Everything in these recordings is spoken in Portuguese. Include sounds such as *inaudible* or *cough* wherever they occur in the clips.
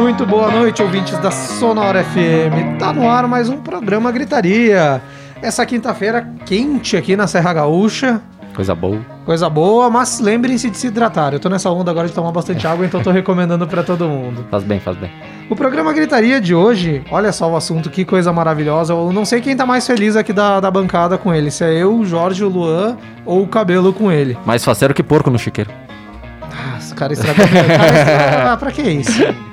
Muito boa noite, ouvintes da Sonora FM. Tá no ar mais um programa Gritaria. Essa quinta-feira quente aqui na Serra Gaúcha. Coisa boa. Coisa boa, mas lembrem-se de se hidratar. Eu tô nessa onda agora de tomar bastante água, então tô recomendando para todo mundo. Faz bem, faz bem. O programa Gritaria de hoje, olha só o assunto, que coisa maravilhosa. Eu não sei quem tá mais feliz aqui da, da bancada com ele, se é eu, o Jorge, o Luan ou o Cabelo com ele. Mais faceiro que porco no chiqueiro. Ah, esse cara estragou. cara estragou- ah, pra que isso?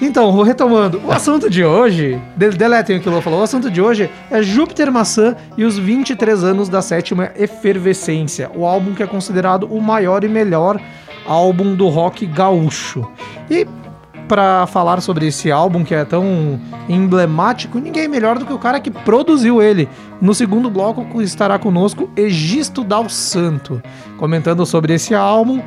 Então, retomando. O assunto de hoje, de- deletem o que o Luan falou, o assunto de hoje é Júpiter Maçã e os 23 anos da sétima efervescência, o álbum que é considerado o maior e melhor álbum do rock gaúcho. E pra falar sobre esse álbum que é tão emblemático, ninguém melhor do que o cara que produziu ele. No segundo bloco estará conosco Egisto Dal Santo, comentando sobre esse álbum.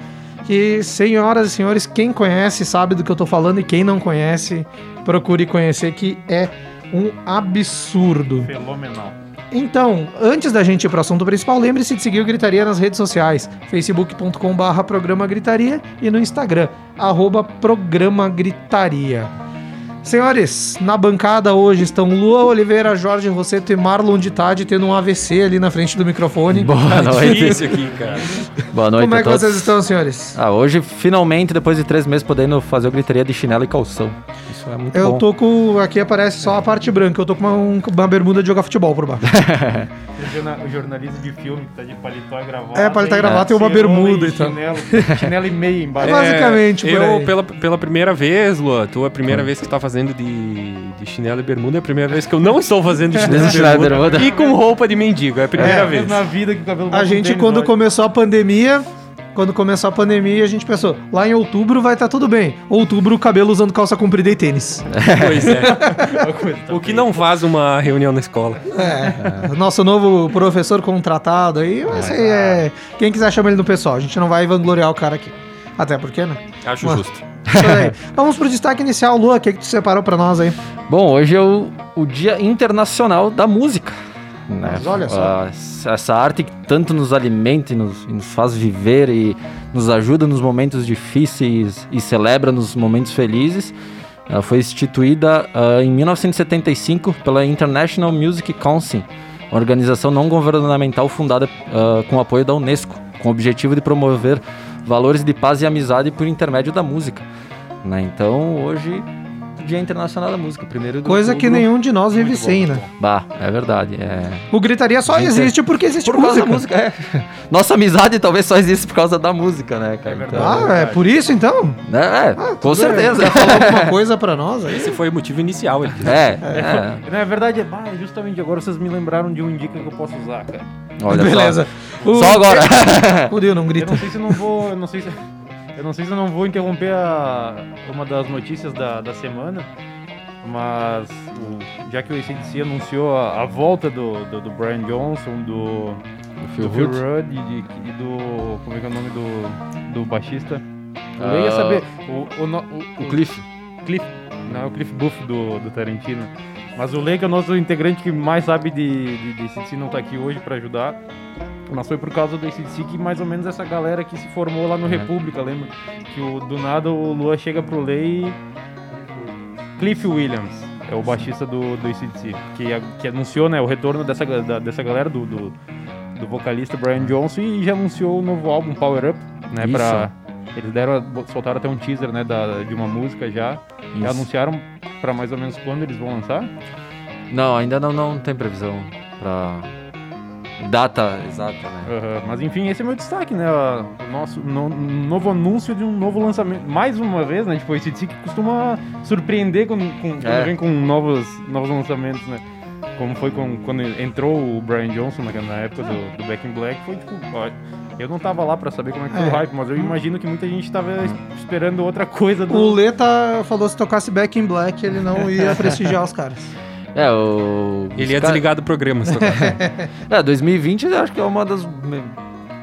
Que, senhoras e senhores, quem conhece sabe do que eu tô falando e quem não conhece, procure conhecer que é um absurdo. Fenomenal. Então, antes da gente ir pro assunto principal, lembre-se de seguir o Gritaria nas redes sociais, facebook.com barra programa Gritaria e no Instagram, arroba programa Gritaria. Senhores, na bancada hoje estão Lua Oliveira, Jorge Rosseto e Marlon de Tade tendo um AVC ali na frente do microfone. Boa noite. Difícil aqui, cara. Boa noite Como é a que todos. vocês estão, senhores? Ah, hoje, finalmente, depois de três meses, podendo fazer o gritaria de chinelo e calção. Isso é muito Eu bom. tô com. Aqui aparece só a parte branca. Eu tô com uma, um- uma bermuda de jogar futebol por baixo. O jorna- O jornalista de filme que tá de paletó e gravata. É, paletó e gravata e uma bermuda e tal. chinelo, chinelo e meia embaixo. *laughs* É, basicamente, por eu, aí. pela, pela primeira vez, Lua, tu é a primeira vez que tá fazendo de, de chinelo e bermuda, é a primeira vez que eu não estou fazendo de *laughs* chinelo, e bermuda. bermuda. E com roupa de mendigo, é a primeira É, vez. na vida que o cabelo A gente, tênis, quando começou a pandemia, quando começou a pandemia, a gente pensou, lá em outubro vai estar tudo bem. Outubro, o cabelo usando calça comprida e tênis. *laughs* Pois é. *laughs* Tá O que não faz uma reunião na escola. É. Nosso novo professor contratado aí, mas aí é. Quem quiser chama ele no pessoal. A gente não vai vangloriar o cara aqui. Até porque, né? Acho justo. *laughs* Vamos pro destaque inicial, Lua. O que, que tu separou pra nós aí? Bom, hoje é o, o Dia Internacional da Música. né? Mas olha só. Ah, essa arte que tanto nos alimenta e nos, e nos faz viver e nos ajuda nos momentos difíceis e celebra nos momentos felizes. Ela foi instituída ah, em 1975 pela International Music Council, uma organização não governamental fundada ah, com apoio da Unesco, com o objetivo de promover valores de paz e amizade por intermédio da música. né? Então, hoje, Dia Internacional da Música, primeiro do Coisa que nenhum de nós vive sem, né? Bah, é verdade. É... O Gritaria só Gente, existe porque existe Por causa música. da música, é. *laughs* Nossa amizade talvez só existe por causa da música, né, cara? É Então, verdade. Ah, é por isso então? né, é, com Tudo bem. certeza. Falar alguma *laughs* coisa pra nós aí? Esse foi o motivo inicial. Ele disse. É, é. Na verdade, é bah, justamente agora vocês me lembraram de um dica que eu posso usar, cara. Olha Beleza. Só, O- só agora. *laughs* Fudeu, não Eu grita. não sei se eu não vou. Eu não sei se, eu não sei se eu não vou interromper a, uma das notícias da, da semana. Mas o- já que o ACDC anunciou a, a volta do, do, do Brian Johnson, do, Phil do Phil Rudd. Rudd e, de- e do. Como é que é o nome do, do baixista? Eu Ah, ia saber. O, o, o, Cliff. Cliff. Não, é o Cliff Buff do, do Tarantino. Mas o Lei, que é o nosso integrante que mais sabe de, de, de não tá aqui hoje pra ajudar. Mas foi por causa do ACDC que mais ou menos essa galera que se formou lá no Uhum. República, lembra? Que o, do nada o Lua chega pro Lei e... Cliff Williams é o baixista do, do ACDC, que, que anunciou né, o retorno dessa, da- dessa galera, do, do, do vocalista Brian Johnson, e já anunciou o novo álbum Power Up, né? Isso. Pra, eles deram, soltaram até um teaser né, da, de uma música já. Isso. anunciaram pra mais ou menos quando eles vão lançar? Não, ainda não, não tem previsão pra data exata, né? Aham, Mas enfim, esse é meu destaque, né? O nosso no- novo anúncio de um novo lançamento. Mais uma vez, né? Tipo, esse que costuma surpreender quando, com- quando É. vem com novos, novos lançamentos, né? Como foi com- quando entrou o Brian Johnson na, na época do, do Back in Black, foi tipo, ó, Eu não tava lá pra saber como é que foi É. o hype, mas eu imagino que muita gente tava es- esperando outra coisa do. O Leta falou se tocasse Back in Black, ele não ia *laughs* prestigiar os caras. É, o. Ele ia cara- desligar do programa. se tocar. *laughs* É, 2020 eu acho que é uma das.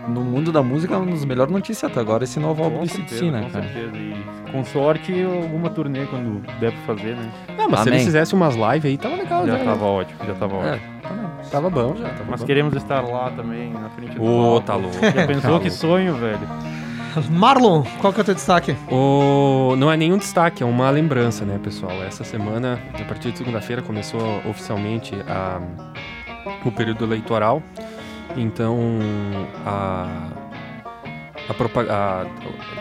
No mundo da música, uma das melhores notícias até agora, esse novo álbum do certeza, CDC, né, com cara? certeza. E com sorte, alguma turnê quando der pra fazer, né? Não, mas se Amém. eles fizessem umas lives aí, tava legal já. Já né? tava ótimo, já tava É, ótimo. Tava bom já. Tava Mas bom. queremos estar lá também, na frente do Ô, palco. tá louco. Já pensou Tá que sonho, velho? Marlon, qual que é o teu destaque? O... Não é nenhum destaque, é uma lembrança, né, pessoal? Essa semana, a partir de segunda-feira, começou oficialmente a... o período eleitoral. Então, a... A, propa- a-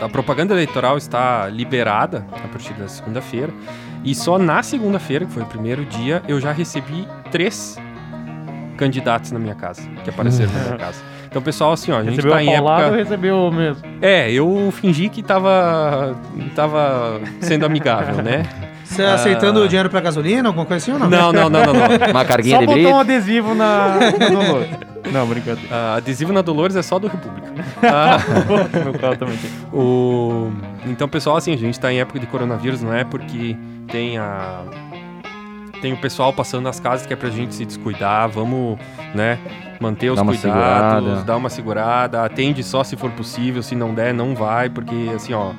a propaganda eleitoral está liberada a partir da segunda-feira. E só na segunda-feira, que foi o primeiro dia, eu já recebi três candidatos na minha casa, que apareceram na minha casa. Então, pessoal, assim, ó, a gente Recebeu tá em época... recebeu mesmo? É, eu fingi que tava, tava sendo amigável, né? Você Ah. aceitando o dinheiro pra gasolina, alguma coisa assim ou não? Não, não, não, não, não. Uma *laughs* carguinha Só de botou brito. um adesivo na... logo. Não, brincadeira. Ah, adesivo na Dolores é só do República. Ah, *laughs* Meu carro também tem. o... Então, pessoal, assim, a gente tá em época de coronavírus, não é porque tem a... Tem o pessoal passando nas casas que é pra gente se descuidar, vamos, né, manter os Dá cuidados, segurada. dar uma segurada, atende só se for possível, se não der, não vai, porque, assim, ó,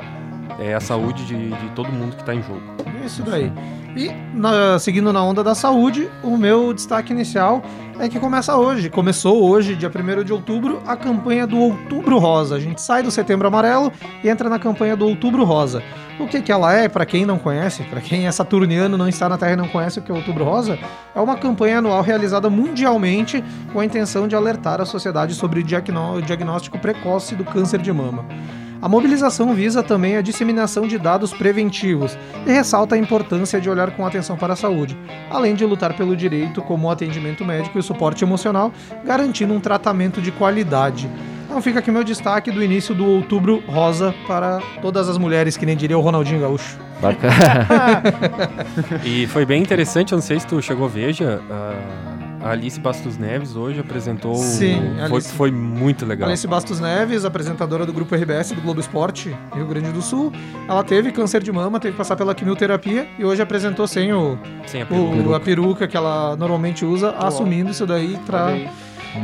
é a saúde de, de todo mundo que tá em jogo. Isso daí. E na- seguindo na onda da saúde, o meu destaque inicial é que começa hoje. Começou hoje, dia 1 de outubro, a campanha do Outubro Rosa. A gente sai do Setembro Amarelo e entra na campanha do Outubro Rosa. O que, que ela é, para quem não conhece, para quem é saturniano, não está na Terra e não conhece o que é Outubro Rosa, é uma campanha anual realizada mundialmente com a intenção de alertar a sociedade sobre o diagnó- o diagnóstico precoce do câncer de mama. A mobilização visa também a disseminação de dados preventivos e ressalta a importância de olhar com atenção para a saúde, além de lutar pelo direito como o atendimento médico e o suporte emocional, garantindo um tratamento de qualidade. Então fica aqui meu destaque do início do Outubro Rosa para todas as mulheres, que nem diria o Ronaldinho Gaúcho. Bacana. *laughs* *laughs* E foi bem interessante, eu não sei se tu chegou, veja, a- a Alice Bastos Neves hoje apresentou. o- Sim, foi, Alice. foi muito legal. Alice Bastos Neves, apresentadora do grupo RBS do Globo Esporte, Rio Grande do Sul, ela teve câncer de mama, teve que passar pela quimioterapia e hoje apresentou sem o, Sem a o- peruca. a peruca que ela normalmente usa, assumindo isso daí pra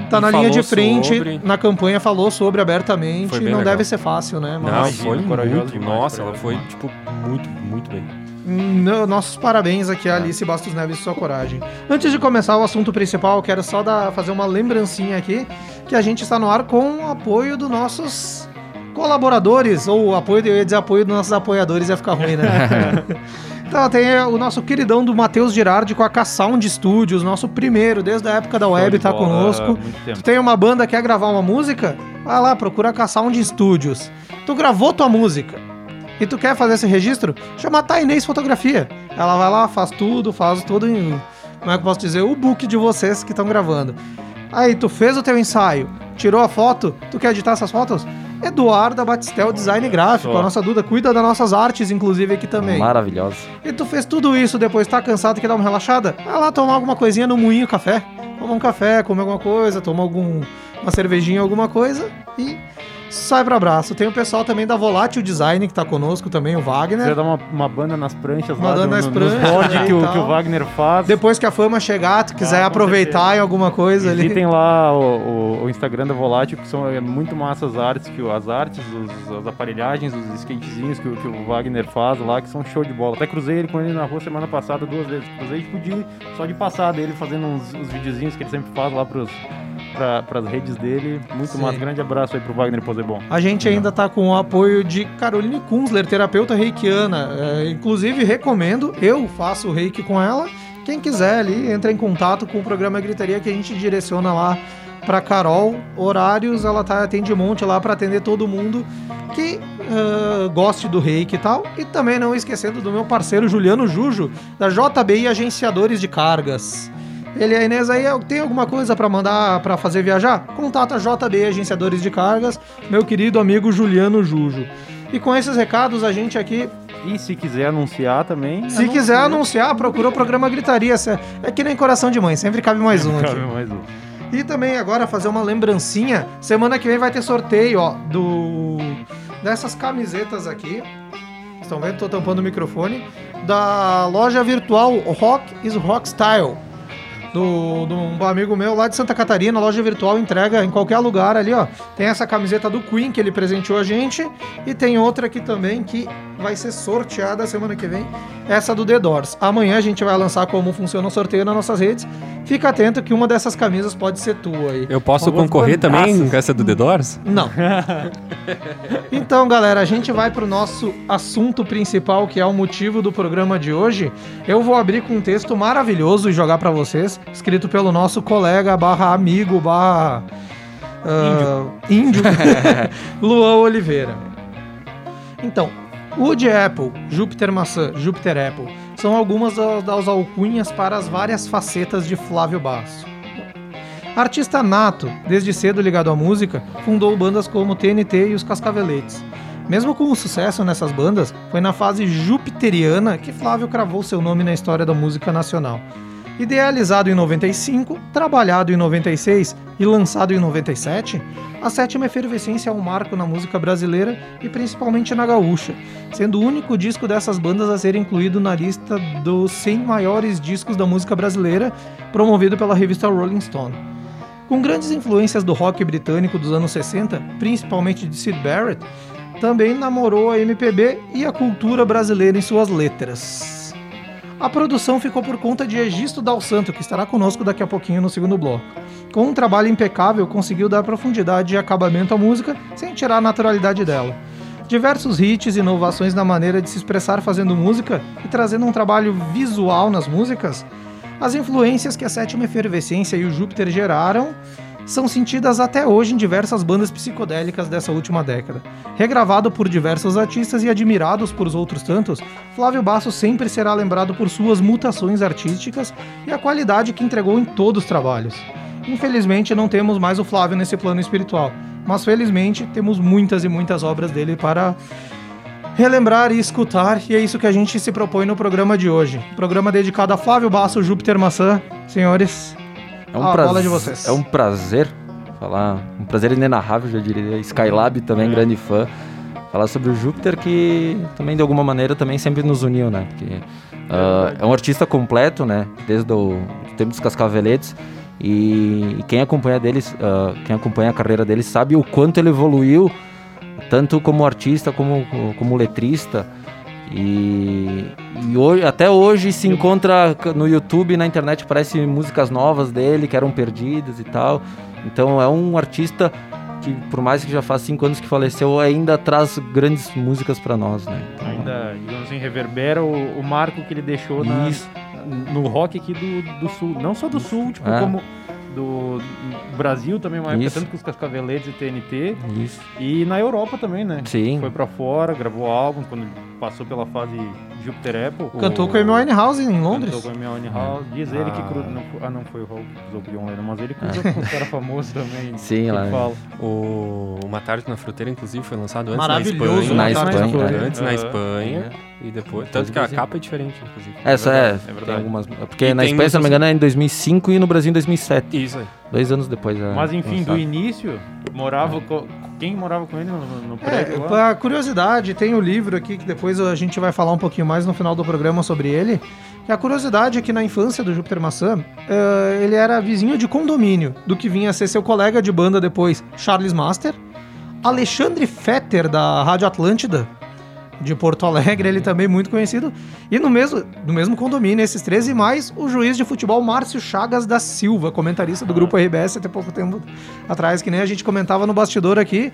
tá E na linha de frente sobre- na campanha, falou sobre abertamente. Foi não legal. deve ser fácil, né? Não, Mas foi corajosa muito. demais, Nossa, ela foi, tipo, muito, muito bem. No- nossos parabéns aqui a Alice Bastos Neves e sua coragem. Antes de começar o assunto principal, quero só dar, fazer uma lembrancinha aqui que a gente está no ar com o apoio dos nossos colaboradores, ou apoio, eu ia dizer apoio dos nossos apoiadores, ia ficar ruim, né? *laughs* Então tem é, o nosso queridão do Matheus Girardi com a K-Sound Studios, nosso primeiro, desde a época da Show web, tá bola, conosco. Tu tem uma banda, quer gravar uma música? Vai lá, procura a Sound Studios. Tu gravou tua música e tu quer fazer esse registro? Chama a Tainês Fotografia. Ela vai lá, faz tudo, faz tudo em... Como é que eu posso dizer? O book de vocês que estão gravando. Aí, tu fez o teu ensaio, tirou a foto, tu quer editar essas fotos? Eduarda Batistel Design Gráfico, Só. a nossa Duda, cuida das nossas artes, inclusive, aqui também. Maravilhosa. E tu fez tudo isso, depois tá cansado, quer dar uma relaxada? Vai lá tomar alguma coisinha no Moinho Café. Toma um café, come alguma coisa, toma algum, uma cervejinha, alguma coisa e sai pro abraço. Tem o pessoal também da Volátil Design que tá conosco também, o Wagner. dar uma, uma banda nas pranchas Uma lá, banda no- nas pranchas boards aí que, o, que o Wagner faz. Depois que a fama chegar, tu quiser Ah, aproveitar certeza. em alguma coisa ali. Visitem lá o, o- o Instagram da Volátil, que são é, muito massa as artes, que as artes, os- as aparelhagens, os skatezinhos que, o- que o Wagner faz lá, que são show de bola. Até cruzei ele com ele na rua semana passada duas vezes. Cruzei tipo de, só de passar dele fazendo uns, uns videozinhos que ele sempre faz lá pros, pra, pras redes dele. Muito Sim. massa. Grande abraço aí pro Wagner A gente ainda tá com o apoio de Caroline Kunzler, terapeuta reikiana. É, inclusive, recomendo, eu faço o reiki com ela. Quem quiser ali, entra em contato com o programa Gritaria que a gente direciona lá pra Carol. Horários, ela tá, atende um monte lá pra atender todo mundo que ah, goste do reiki e tal. E também não esquecendo do meu parceiro Juliano Jujo, da JBI Agenciadores de Cargas. Ele, a Inês aí, tem alguma coisa pra mandar pra fazer viajar? Contata JB Agenciadores de Cargas, meu querido amigo Juliano Jujo. E com esses recados, a gente aqui, E se quiser anunciar também. se quiser anunciar, procura o programa Gritaria. É que nem coração de mãe, sempre cabe mais um aqui. Cabe mais um. E também agora fazer uma lembrancinha. Semana que vem vai ter sorteio, ó, do dessas camisetas aqui. Estão vendo? Tô tampando o microfone. Da loja virtual Rock is Rock Style. Do, do um amigo meu lá de Santa Catarina, loja virtual entrega em qualquer lugar ali, ó. Tem essa camiseta do Queen que ele presenteou a gente. E tem outra aqui também que vai ser sorteada semana que vem. Essa do The Doors. Amanhã a gente vai lançar como funciona o sorteio nas nossas redes. Fica atento que uma dessas camisas pode ser tua aí. Eu posso concorrer também com essa do The Doors? *laughs* Não. *laughs* então, galera, a gente vai pro nosso assunto principal, que é o motivo do programa de hoje. Eu vou abrir com um texto maravilhoso e jogar pra vocês, escrito pelo nosso colega barra amigo barra ah, índio, *laughs* Luan Oliveira. Então, Wood Apple, Júpiter Maçã, Júpiter Apple são algumas da- das alcunhas para as várias facetas de Flávio Basso. Artista nato, desde cedo ligado à música, fundou bandas como TNT e os Cascaveletes. Mesmo com o sucesso nessas bandas, foi na fase jupiteriana que Flávio cravou seu nome na história da música nacional. Idealizado em 95, trabalhado em 96 e lançado em 97, a sétima efervescência é um marco na música brasileira e principalmente na gaúcha, sendo o único disco dessas bandas a ser incluído na lista dos 100 maiores discos da música brasileira, promovido pela revista Rolling Stone. Com grandes influências do rock britânico dos anos 60, principalmente de Sid Barrett, também namorou a MPB e a cultura brasileira em suas letras. A produção ficou por conta de Egisto Dal Santo, que estará conosco daqui a pouquinho no segundo bloco. Com um trabalho impecável, conseguiu dar profundidade e acabamento à música sem tirar a naturalidade dela. Diversos hits e inovações na maneira de se expressar fazendo música e trazendo um trabalho visual nas músicas, as influências que a sétima efervescência e o Júpiter geraram são sentidas até hoje em diversas bandas psicodélicas dessa última década. Regravado por diversos artistas e admirados por outros tantos, Flávio Basso sempre será lembrado por suas mutações artísticas e a qualidade que entregou em todos os trabalhos. Infelizmente não temos mais o Flávio nesse plano espiritual, mas felizmente temos muitas e muitas obras dele para relembrar e escutar, e é isso que a gente se propõe no programa de hoje. Programa dedicado a Flávio Basso, Júpiter Maçã. Senhores, É um, Ah, prazer, de vocês. é um prazer falar, um prazer inenarrável, já diria. Skylab também, É. grande fã. Falar sobre o Júpiter, que também de alguma maneira também sempre nos uniu, né? Porque ah, é um artista completo, né? Desde o do tempo dos Cascaveletes. E, e quem acompanha deles, ah, quem acompanha a carreira dele sabe o quanto ele evoluiu, tanto como artista como como letrista. E, e hoje, até hoje se encontra no YouTube, na internet, parece músicas novas dele que eram perdidas e tal. Então é um artista que, por mais que já faz cinco anos que faleceu, ainda traz grandes músicas pra nós, né? Então, Ainda, digamos assim, reverbera o, o marco que ele deixou na, no rock aqui do, do sul. Não só do sul, tipo, É. como do, Brasil também, uma época, Isso. tanto com os Cascaveletes e TNT. Isso. E na Europa também, né? Sim. Foi pra fora, gravou álbum, quando passou pela fase Jupiter Apple. cantou com a Amy Winehouse em Londres. Cantou com a Amy Winehouse. Diz ele que Ah. cruzou. Não, ah, não foi o que cruzou com o John Lennon, mas ele cruzou com um cara famoso também. *laughs* Sim, lá. fala. O Uma Tarde na Fruteira, inclusive, foi lançado antes Maravilhoso, na Na Espanha. Espanha, Espanha, é. Antes na. Espanha e depois. Tanto que a capa é diferente, inclusive. Essa é, verdade, é verdade. tem algumas. Porque E na Espanha, se não me engano, é em 2005 e no Brasil em 2007. Isso aí. Dois anos depois. é Mas enfim, do início, morava co- quem morava com ele no, no É, prédio lá? pra curiosidade, tem o livro aqui que depois a gente vai falar um pouquinho mais no final do programa sobre ele. Que a curiosidade é que na infância do Júpiter Maçã, eh, ele era vizinho de condomínio do que vinha a ser seu colega de banda depois, Charles Master, Alexandre Fetter, da Rádio Atlântida, de Porto Alegre, ele também muito conhecido, e no mesmo, no mesmo condomínio, esses três e mais, o juiz de futebol Márcio Chagas da Silva, comentarista do grupo RBS até pouco tempo atrás, que nem a gente comentava no bastidor aqui.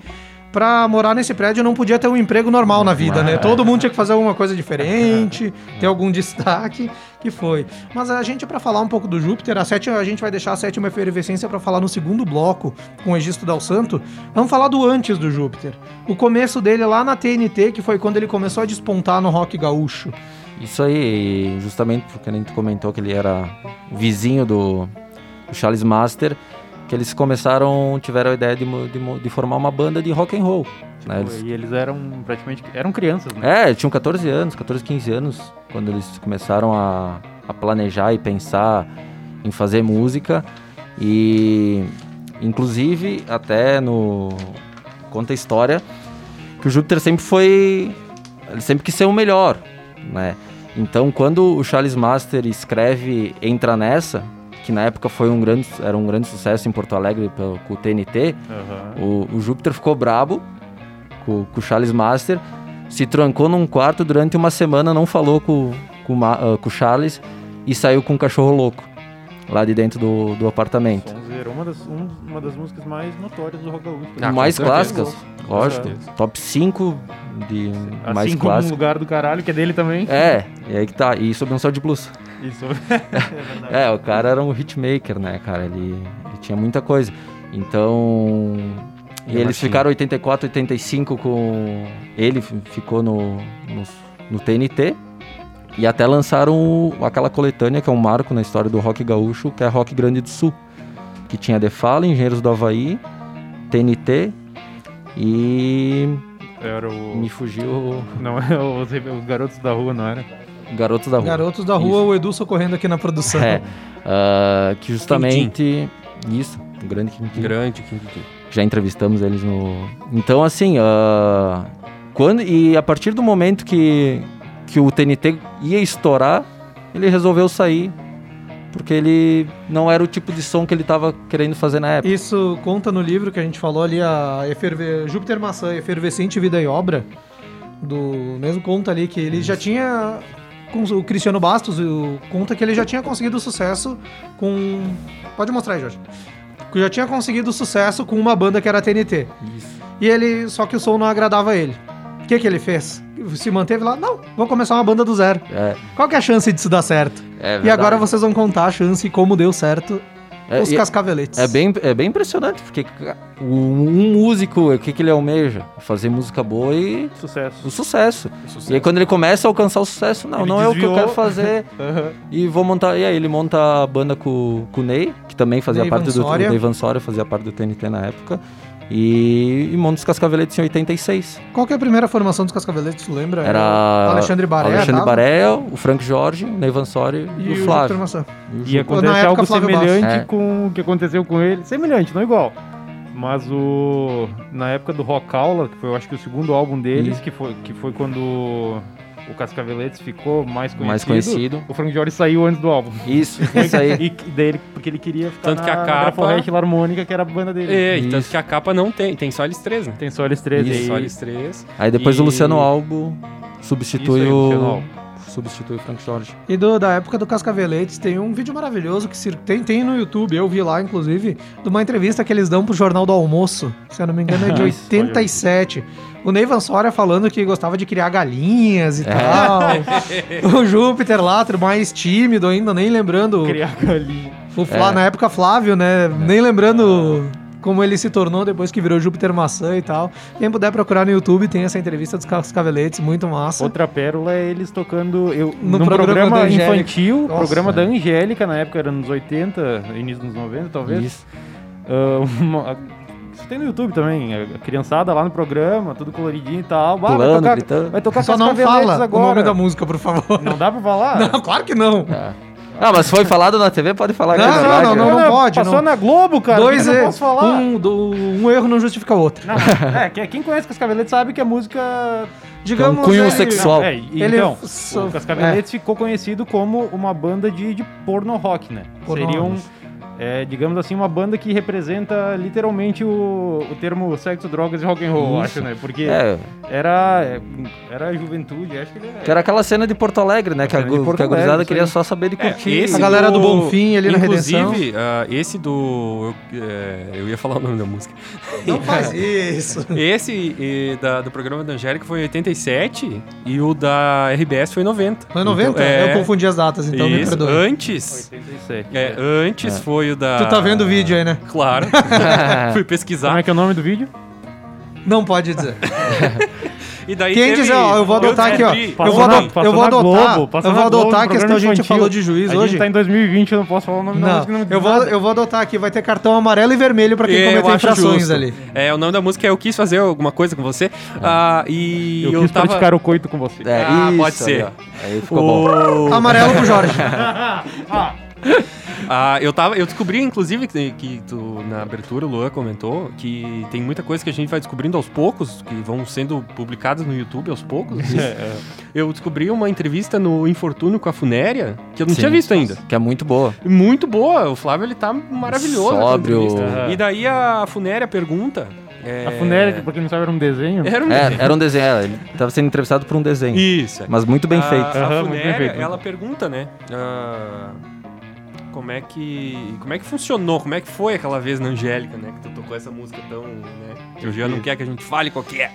Pra morar nesse prédio não podia ter um emprego normal na vida, né? Todo mundo tinha que fazer alguma coisa diferente, ter algum destaque, que foi. Mas a gente, pra falar um pouco do Júpiter, a, sétima, a gente vai deixar a sétima efervescência pra falar no segundo bloco, com o Egisto Dal Santo. Vamos falar do antes do Júpiter. O começo dele lá na TNT, que foi quando ele começou a despontar no rock gaúcho. Isso aí, justamente porque a gente comentou que ele era vizinho do, do Charles Master, que eles começaram, tiveram a ideia de, de, de formar uma banda de rock and roll. né? Eles- E eles eram praticamente. eram crianças, né? É, tinham 14 anos, 14, 15 anos, quando eles começaram a, a planejar e pensar em fazer música. E inclusive até no conta a história que o Júpiter sempre foi ele sempre quis ser o melhor, né? Então, quando o Charles Master escreve Entra Nessa, que na época foi um grande, era um grande sucesso em Porto Alegre pelo, com o TNT, Aham. o, o Júpiter ficou brabo com, com o Charles Master, se trancou num quarto durante uma semana, não falou com, com, ah, com o Charles e saiu com um cachorro louco lá de dentro do, do apartamento. Sonzeira, uma das, um- uma das músicas mais notórias do rock gaúcho. Ah, mais clássicas, lógico. Top 5 de Assim mais clássicas. lugar do caralho, que é dele também. É, e aí que tá. E sob um céu de blues. Isso. *laughs* É, o cara era um hitmaker, né, cara? Ele, ele tinha muita coisa. Então. E eles ficaram 84, 85 com. Ele ficou no, no, no TNT. E até lançaram o- aquela coletânea que é um marco na história do rock gaúcho, que é Rock Grande do Sul. Que tinha The Fala, Engenheiros do Havaí, TNT e. Era o. Me fugiu Não, é os, os garotos da rua, não era? Garotos da Rua. Garotos da rua, o Edu socorrendo aqui na produção. É. ah, que justamente. Isso, o grande Quintim. Grande, King King. Já entrevistamos eles no. Então, assim, ah, quando e a partir do momento que, que o TNT ia estourar, ele resolveu sair. Porque ele não era o tipo de som que ele estava querendo fazer na época. Isso conta no livro que a gente falou ali, a eferve... Júpiter Maçã, Efervescente Vida e Obra. Do mesmo conta ali que ele já tinha. Com o Cristiano Bastos, o- conta que ele já tinha conseguido sucesso com. Pode mostrar aí, Jorge. Que já tinha conseguido sucesso com uma banda que era a TNT. Isso. E ele. Só que o som não agradava ele. O que, que ele fez? Se manteve lá? Não, vou começar uma banda do zero. É, Qual que é a chance disso dar certo? é E agora vocês vão contar a chance e como deu certo É, os e- cascaveletes. É bem, é bem impressionante, porque o- um músico, o que, que ele almeja? Fazer música boa e Sucesso. o sucesso. Sucesso. E aí quando ele começa a alcançar o sucesso, não, Ele não é o que eu desviou. quero fazer. *laughs* Aham. e vou montar. E aí ele monta a banda com, com o Ney, que também fazia Ney parte do. Vansória. O Ney Vansória fazia parte do TNT na época. E, e monta os Cascaveletes em 86. Qual que é a primeira formação dos Cascaveletes, tu lembra? Era o Alexandre Baré. Alexandre tava? Baré, o Frank Jorge, o Ney Vansória e, e o Flávio. E o E Ju- acontece Na época, algo Flávio semelhante. É. com o que aconteceu com ele. Semelhante, não igual. Mas o. Na época do Rock Aula, que foi eu acho que o segundo álbum deles, Isso. que foi, que foi quando o Cascaveletes ficou mais conhecido. Mais conhecido. O Frank Jorge saiu antes do álbum. Isso, *laughs* isso aí. E que- daí ele, porque ele queria ficar Tanto na, que a na capa- Graforrest Harmônica, que era a banda dele. É, e tanto que a capa não tem, tem só eles três, né? Tem só eles três Isso, aí. só eles três. Aí depois E- o Luciano Albo substitui aí, o. Luciano Albo. Substitui o Frank Jorge. E do- da época do Cascaveletes tem um vídeo maravilhoso que tem, tem no YouTube, eu vi lá, inclusive, de uma entrevista que eles dão pro Jornal do Almoço. Se eu não me engano, é de *laughs* Isso, 87. O Ney Vansória falando que gostava de criar galinhas e É. tal. *laughs* o Júpiter lá, mais tímido ainda, nem lembrando. Criar galinha. O Flá, É. Na época, Flávio, né? Nem lembrando como ele se tornou depois que virou Júpiter Maçã e tal. Quem puder procurar no YouTube, tem essa entrevista dos Cascaveletes, muito massa. Outra pérola é eles tocando eu, No no programa programa, da Angélica. infantil, Nossa, programa é. da Angélica, na época era nos 80, início dos 90 talvez. Isso. Ah, *laughs* uma- isso tem no YouTube também, a criançada lá no programa, tudo coloridinho e tal. Vai Pulando, tocar, gritando. vai tocar Só não fala agora. o nome da música, por favor. Não dá pra falar? *laughs* Não, claro que não. Ah, mas foi falado na TV, pode falar que Não, é verdade. não, né? não, Olha, pode, Passou não. na Globo, cara. Dois eu não é- posso falar. um, do- um erro não justifica o outro. Não, é, que- quem conhece Cascaveletes sabe que a música Digamos. cunho é, sexual. É, e- Ele então, só- o Cascaveletes ficou conhecido como uma banda de, de porno rock, né? Porno Seriam, rock. É, digamos assim, uma banda que representa literalmente o, o termo sexo, drogas e rock and roll, acho, né? Porque É, era, é, era juventude, acho que ele era. que era aquela cena de Porto Alegre, né? Que a, de gu- Porto que a gurizada Alegre, queria só saber de É, curtir. esse A galera do Bonfim ali na Redenção. Inclusive, ah, esse do. Eu, é, eu ia falar o nome da música. Não faz isso. *laughs* Esse e, da- do programa da Angélica foi em 87 e o da RBS foi em 90. Foi 90? Então, é, Eu confundi as datas, então me isso, perdoe. antes. 87. É, antes foi o da. Tu tá vendo o vídeo aí, né? Claro. *laughs* Fui Como pesquisar. é que é o nome do vídeo? Não pode dizer. E daí Quem teve- dizer, ó, eu vou adotar aqui, ó. Eu vou, na- eu vou adotar, Globo, eu vou adotar a questão, a gente falou de juiz A hoje. gente tá em 2020, eu não posso falar o nome da Não, música. Não, eu vou, nada. eu vou adotar aqui, vai ter cartão amarelo e vermelho pra quem É, eu cometer acho infrações justo. ali. É, o nome da música é Eu Quis Fazer Alguma Coisa Com Você. Ah, e Eu, eu, quis tava... praticar o coito com você. É, Ah, isso, pode ser. Aí. Aí ficou bom. O... Amarelo pro Jorge. Ah, *laughs* *laughs* eu, tava, eu descobri, inclusive, que, que tu, na abertura o Luan comentou que tem muita coisa que a gente vai descobrindo aos poucos, que vão sendo publicadas no YouTube aos poucos. assim. *laughs* Eu descobri uma entrevista no Infortúnio com a Funéria, que eu não Sim. tinha visto ainda. Que é muito boa. Muito boa, o Flávio ele tá maravilhoso. Sóbrio. entrevista. E daí a Funéria pergunta. é, A funéria, pra quem não sabe, era um desenho. Era um É, era um desenho, ele tava sendo entrevistado por um desenho. Isso. é. Mas muito bem a, feito. A bem Funéria, feito. ela pergunta, né? ah, como é que como é que funcionou? Como é que foi aquela vez na Angélica, né? Que tu tocou essa música tão, né? Que o Jean não quer que a gente fale qual que é.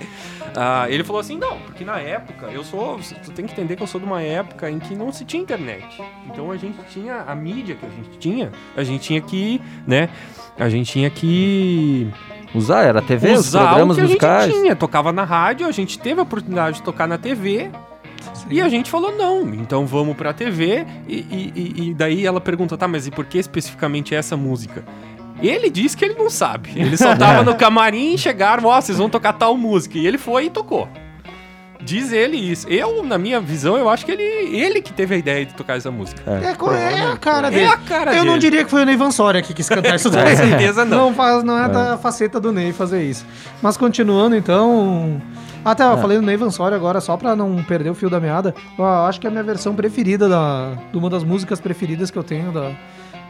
Ah, ele falou assim, não, porque na época, eu sou, tu tem que entender que eu sou de uma época em que não se tinha internet. Então a gente tinha a mídia que a gente tinha, a gente tinha que, né? A gente tinha que Usar, era TV, os usar programas o que musicais. a gente tinha. Tocava na rádio, a gente teve a oportunidade de tocar na TV. E a gente falou, não, então vamos pra TV. E, e- e- e daí ela pergunta, tá, mas e por que especificamente essa música? Ele disse que ele não sabe. Ele só *laughs* tava no camarim, chegaram, ó, vocês vão tocar tal música. E ele foi e tocou. Diz ele isso. Eu, na minha visão, eu acho que ele, ele que teve a ideia de tocar essa música. É, co- é a cara É dele. a cara Eu não dele. diria que foi o Ney Vansória que quis cantar isso *laughs* daí. Com certeza não. Não, faz, não é, da faceta do Ney fazer isso. Mas continuando, então. Até eu falei do Ney Vansória agora, só pra não perder o fio da meada. Eu acho que é a minha versão preferida, da, de uma das músicas preferidas que eu tenho da,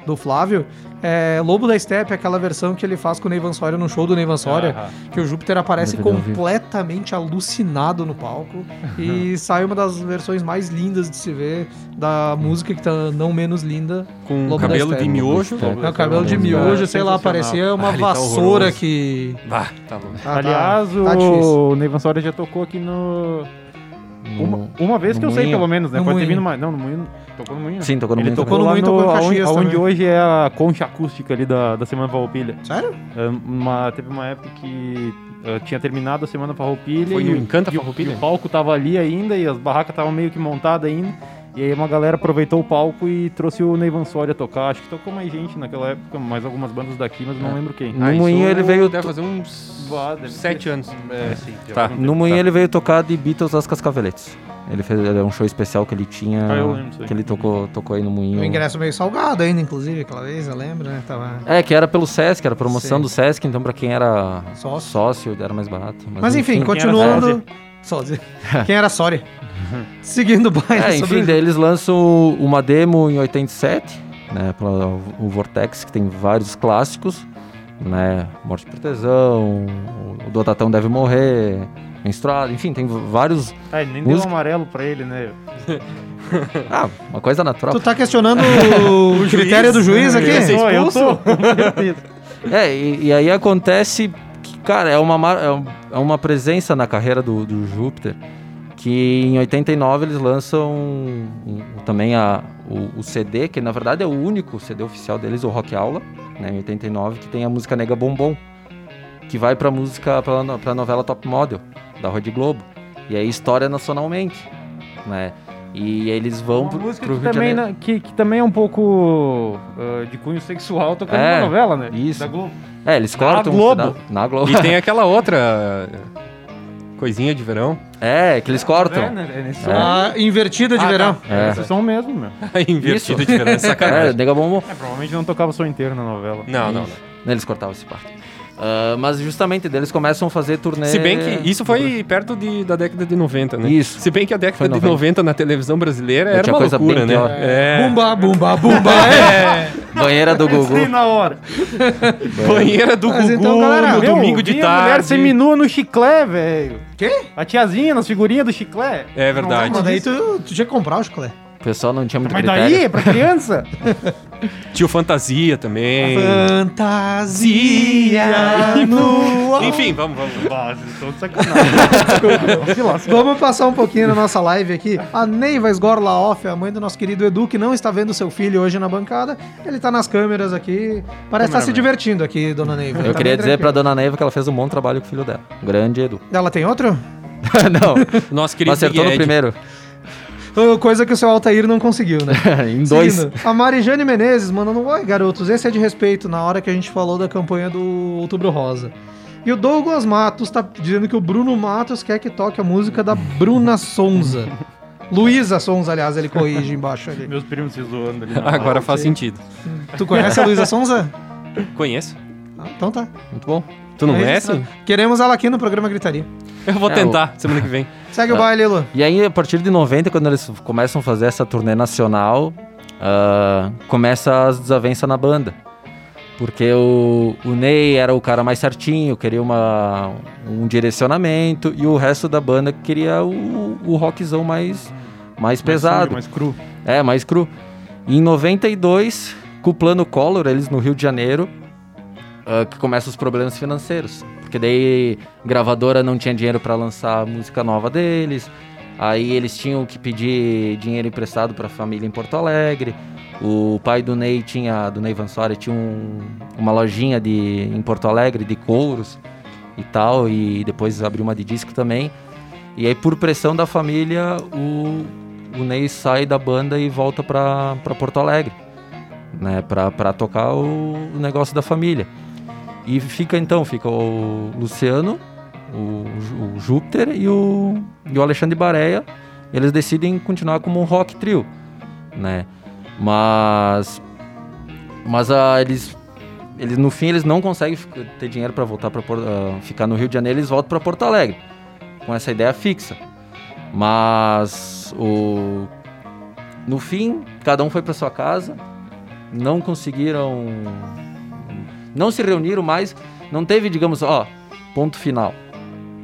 do Flávio. É Lobo da Steppe, aquela versão que ele faz com o Ney Vansória no show do Ney Vansória. Aham. Que o Júpiter aparece completamente alucinado no palco. e sai uma das versões mais lindas de se ver da música que tá não menos linda. Com Lobo da cabelo de miojo. É o cabelo de miojo, sei lá, parecia uma Ah, tá vassoura horroroso. que. Ah, tá. Ah, tá- Aliás, tá o Ney Vansória já tocou aqui no... No- Uma, uma vez no que eu sei, Moinho. pelo menos, né? No Pode ter Moinho. vindo mais. Não, no Moinho. Tocou no Moinho. Sim, tocou no Ele Moinho tocou no Moinho, no, tocou aonde, Caxias também. hoje é a concha acústica ali da, da Semana Farroupilha. Sério? É, Uma, teve uma época que eh, tinha terminado a Semana Farroupilha Foi no o- Encanta e Farroupilha? e o palco tava ali ainda e as barracas estavam meio que montadas ainda. E aí uma galera aproveitou o palco e trouxe o Ney Vansória tocar. Acho que tocou mais gente naquela época, mais algumas bandas daqui, mas eu não lembro quem. No Ah, Moinho ele veio Deve fazer uns deve sete ser. anos. É, sim. Tá. No Moinho Tá. ele veio tocar de Beatles às Cascaveletes. Ele fez era um show especial que ele tinha. Ah, eu lembro que ele tocou, tocou aí no Moinho. O ingresso meio salgado ainda, inclusive, aquela vez, eu lembro, né? Tava. É, que era pelo Sesc, era promoção Sim. do Sesc, então pra quem era Sócio. sócio era mais barato. Mas enfim, quem era continuando. Sósia. Quem era Sória? Seguindo o baile É, sobre enfim, daí eles lançam uma demo em 87, né, pela, o Vortex, que tem vários clássicos, né, Morte por Tesão, o Dotatão Deve Morrer, Menstruado, enfim, tem vários... Ah, ele nem deu um Música- amarelo pra ele, né? *laughs* Ah, uma coisa natural. Tu tá questionando o *laughs* critério do juiz aqui? Eu expulso? tô. *laughs* É, e, e aí acontece que, cara, é uma, mar- é é uma presença na carreira do, do Júpiter que em 89 eles lançam um- um- também a, o, o CD, que na verdade é o único CD oficial deles, o Rock Aula, né, em 89, que tem a música Nega Bombom, que vai pra música, pra, no- pra novela Top Model, da Rede Globo. E aí história nacionalmente, né? E eles vão pro, música pro que Rio de também, Janeiro. na- que, que também é um pouco ah, de cunho sexual tocando É, na novela, né? isso. Da Globo. É, eles cortam um Globo. peda- na Globo. E tem *laughs* aquela outra coisinha de verão. É, que eles cortam. É, né? É som. A invertida de Ah, verão. tá. É. Esse som mesmo, meu. *laughs* Invertida de verão. É *laughs* É, sacanagem. Nega Bombom. É, provavelmente não tocava o som inteiro na novela. Não, não, Isso. Eles cortavam esse parte. Ah, mas justamente deles começam a fazer turnê. Se bem que isso foi perto de- da década de 90, né? Isso. Se bem que a década de 90. 90 na televisão brasileira Eu era uma coisa loucura, né? pior. É. Bumba, bumba, *laughs* bumba. é. Banheira do Gugu. Sim, na hora. Banheira do Mas Gugu então, galera, no Meu, domingo de a mulher tarde. seminua no chiclé, velho. Quê? A tiazinha nas figurinhas do chiclé. É verdade. Mas daí tu, tu tinha que comprar o chiclete. O pessoal não tinha muito Mas critério. daí, é pra criança? *laughs* Tio Fantasia também. Fantasia no Enfim, vamos, vamos. Bah, vocês estão de sacanagem. Se lasca. Vamos passar um pouquinho na nossa live aqui. A Neiva Sgorlaoff, a mãe do nosso querido Edu, que não está vendo seu filho hoje na bancada. Ele tá nas câmeras aqui. Parece estar se Cameraman. divertindo aqui, dona Neiva. Eu Tá queria dizer pra tranquilo. dona Neiva que ela fez um bom trabalho com o filho dela. Grande Edu. Ela tem outro? *laughs* não, Nosso querido mas acertou Big no Ed. primeiro. Coisa que o seu Altair não conseguiu, né? *laughs* em dois. Seguindo, A Marijane Menezes mandando Oi, garotos, esse é de respeito na hora que a gente falou da campanha do Outubro Rosa. E o Douglas Matos tá dizendo que o Bruno Matos quer que toque a música da Bruna Sonza. *laughs* Luísa Sonza, aliás, ele corrige embaixo ali. Meus primos se zoando ali. *laughs* Agora faz sentido. Tu conhece a Luísa Sonza? Conheço. Ah, então tá. Muito bom. Tu não É conhece? isso. Queremos ela aqui no programa Gritaria. Eu vou É, tentar semana que vem. *laughs* Segue Tá. o baile, Lu. E aí, a partir de 90, quando eles começam a fazer essa turnê nacional, ah, começa as desavenças na banda. Porque o, o Ney era o cara mais certinho, queria uma, um direcionamento, e o resto da banda queria o, o rockzão mais, mais pesado. Mais cru. É, mais cru. E em 92, com o plano Collor, eles no Rio de Janeiro, ah, que começam os problemas financeiros. Porque daí gravadora não tinha dinheiro para lançar música nova deles. Aí eles tinham que pedir dinheiro emprestado para a família em Porto Alegre. O pai do Ney tinha, do Ney Vansori, tinha um- uma lojinha de, em Porto Alegre de couros e tal, e depois abriu uma de disco também. E aí, por pressão da família, o, o Ney sai da banda e volta pra Porto Alegre, né, pra tocar o, o negócio da família. E fica então, fica o Luciano, o, o Júpiter e o, e o Alexandre Bareia. Eles decidem continuar como um rock trio, né? Mas mas ah, eles eles no fim eles não conseguem ter dinheiro para voltar para ficar no Rio de Janeiro, eles voltam para Porto Alegre com essa ideia fixa. Mas o no fim cada um foi para sua casa, não conseguiram não se reuniram mais, não teve, digamos, ó, ponto final.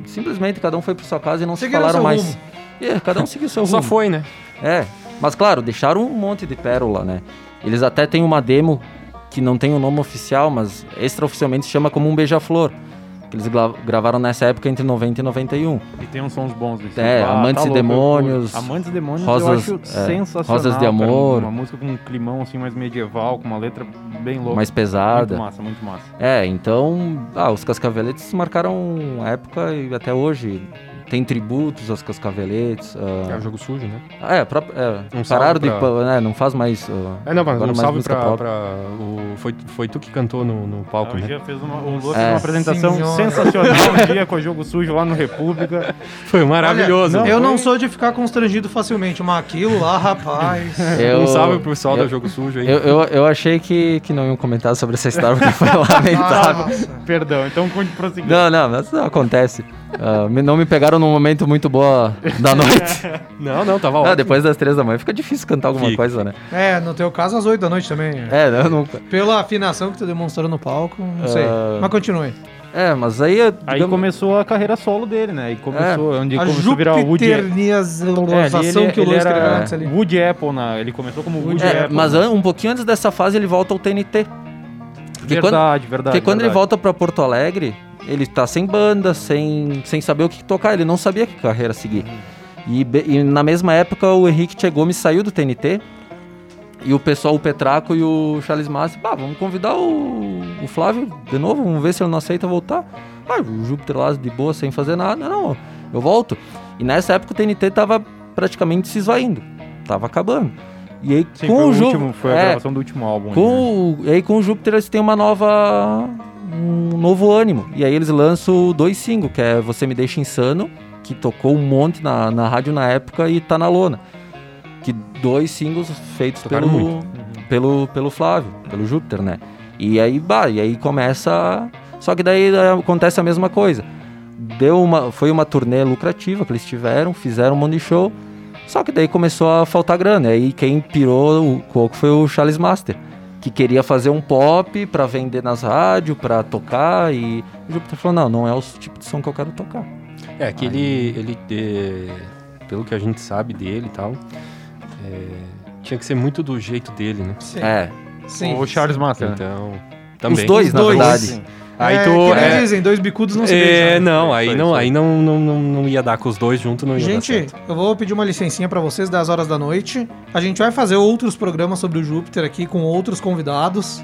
Simplesmente cada um foi para sua casa e não Seguiram se falaram mais. rumo. É, cada um *laughs* seguiu seu Só rumo. foi, né? É, mas claro, deixaram um monte de pérola, né? Eles até têm uma demo que não tem o nome oficial, mas extraoficialmente se chama como um beija-flor. Que eles gra- gravaram nessa época entre 90 e 91. E tem uns sons bons nesse É, Ah, Amantes e louco, eu- Demônios, Amantes e Demônios Rosas- eu acho é, sensacional. Rosas de cara. Amor. Uma música com um climão assim mais medieval, com uma letra bem louca. Mais pesada. Muito massa, muito massa. É, então, ah, os Cascaveletes marcaram a época e até hoje tem tributos aos Cascaveletes. É ah, o jogo sujo, né? ah, é, pró- é, Um pararam de. pra- pa- né, não faz mais. ah, É, não, mas agora um mais salve pra, pra o... Foi, foi tu que cantou no, no palco, o né? Gia fez uma, o Lua É. fez uma apresentação Senhora. sensacional um dia com o jogo sujo lá no República. *laughs* Foi maravilhoso. Olha, Não, eu não foi- sou de ficar constrangido facilmente, mas aquilo lá, rapaz. *laughs* Eu- Um salve pro pessoal eu- do Jogo Sujo aí. Eu, eu, eu achei que, que não iam comentar sobre essa história porque foi *laughs* lamentável. Nossa. Perdão, então conte prosseguir. Não, não, mas não acontece. Ah, me- não me pegaram num momento muito boa da noite. *laughs* Não, não, tava Ah, ótimo. depois das três da manhã fica difícil cantar alguma Fica, coisa, né? É, no teu caso, às 8 da noite também. É, eu não. Pela afinação que tu demonstrou no palco, não sei. Ah. Mas continue. É, mas aí. eu- Aí digamos- começou a carreira solo dele, né? E começou, onde A começou a virar o Woody... É, ali que o ele era escreveu antes ali. Woody Apple, na, ele começou como Woody É, Apple. mas an- um pouquinho antes dessa fase ele volta ao TNT. Porque quando, Verdade, verdade. porque quando ele verdade. volta pra Porto Alegre, ele tá sem banda, sem, sem saber o que tocar, ele não sabia que carreira seguir. E, e na mesma época o Henrique Tchê Gomes saiu do TNT e o pessoal, o Petraco e o Charles Massi, bah, vamos convidar o, o Flávio de novo, vamos ver se ele não aceita voltar. Ah, o Júpiter lá de boa, sem fazer nada, não, eu volto. E nessa época o TNT tava praticamente se esvaindo, tava acabando. E aí Sim, com foi, o, o último, foi a é, gravação do último álbum. né? com o, e aí com o Júpiter eles têm uma nova. Um novo ânimo. E aí eles lançam dois singles, que é Você Me Deixa Insano, que tocou um monte na, na rádio na época e tá na lona. Que dois singles feitos Tocaram pelo, muito. pelo, pelo Flávio, pelo Júpiter, né? E aí, bah, e aí começa. Só que daí acontece a mesma coisa. Deu uma, foi uma turnê lucrativa que eles tiveram, fizeram um monte de show. Só que daí começou a faltar grana. E aí quem pirou o coco foi o Charles Master, que queria fazer um pop pra vender nas rádios, pra tocar. E o Júpiter falou: não, não é o tipo de som que eu quero tocar. É, que ele, ele eh, pelo que a gente sabe dele e tal, eh, tinha que ser muito do jeito dele, né? Sim. É, Sim. O Charles Master. né? Então, também. os dois, Os na dois. verdade. Sim. Aí é, tu, que nem é, dizem, dois bicudos não se é, beijam. não, aí não, aí. não, não, não, não ia dar com os dois juntos, não ia Gente, dar certo. eu vou pedir uma licencinha pra vocês, 10 horas da noite. A gente vai fazer outros programas sobre o Júpiter aqui com outros convidados,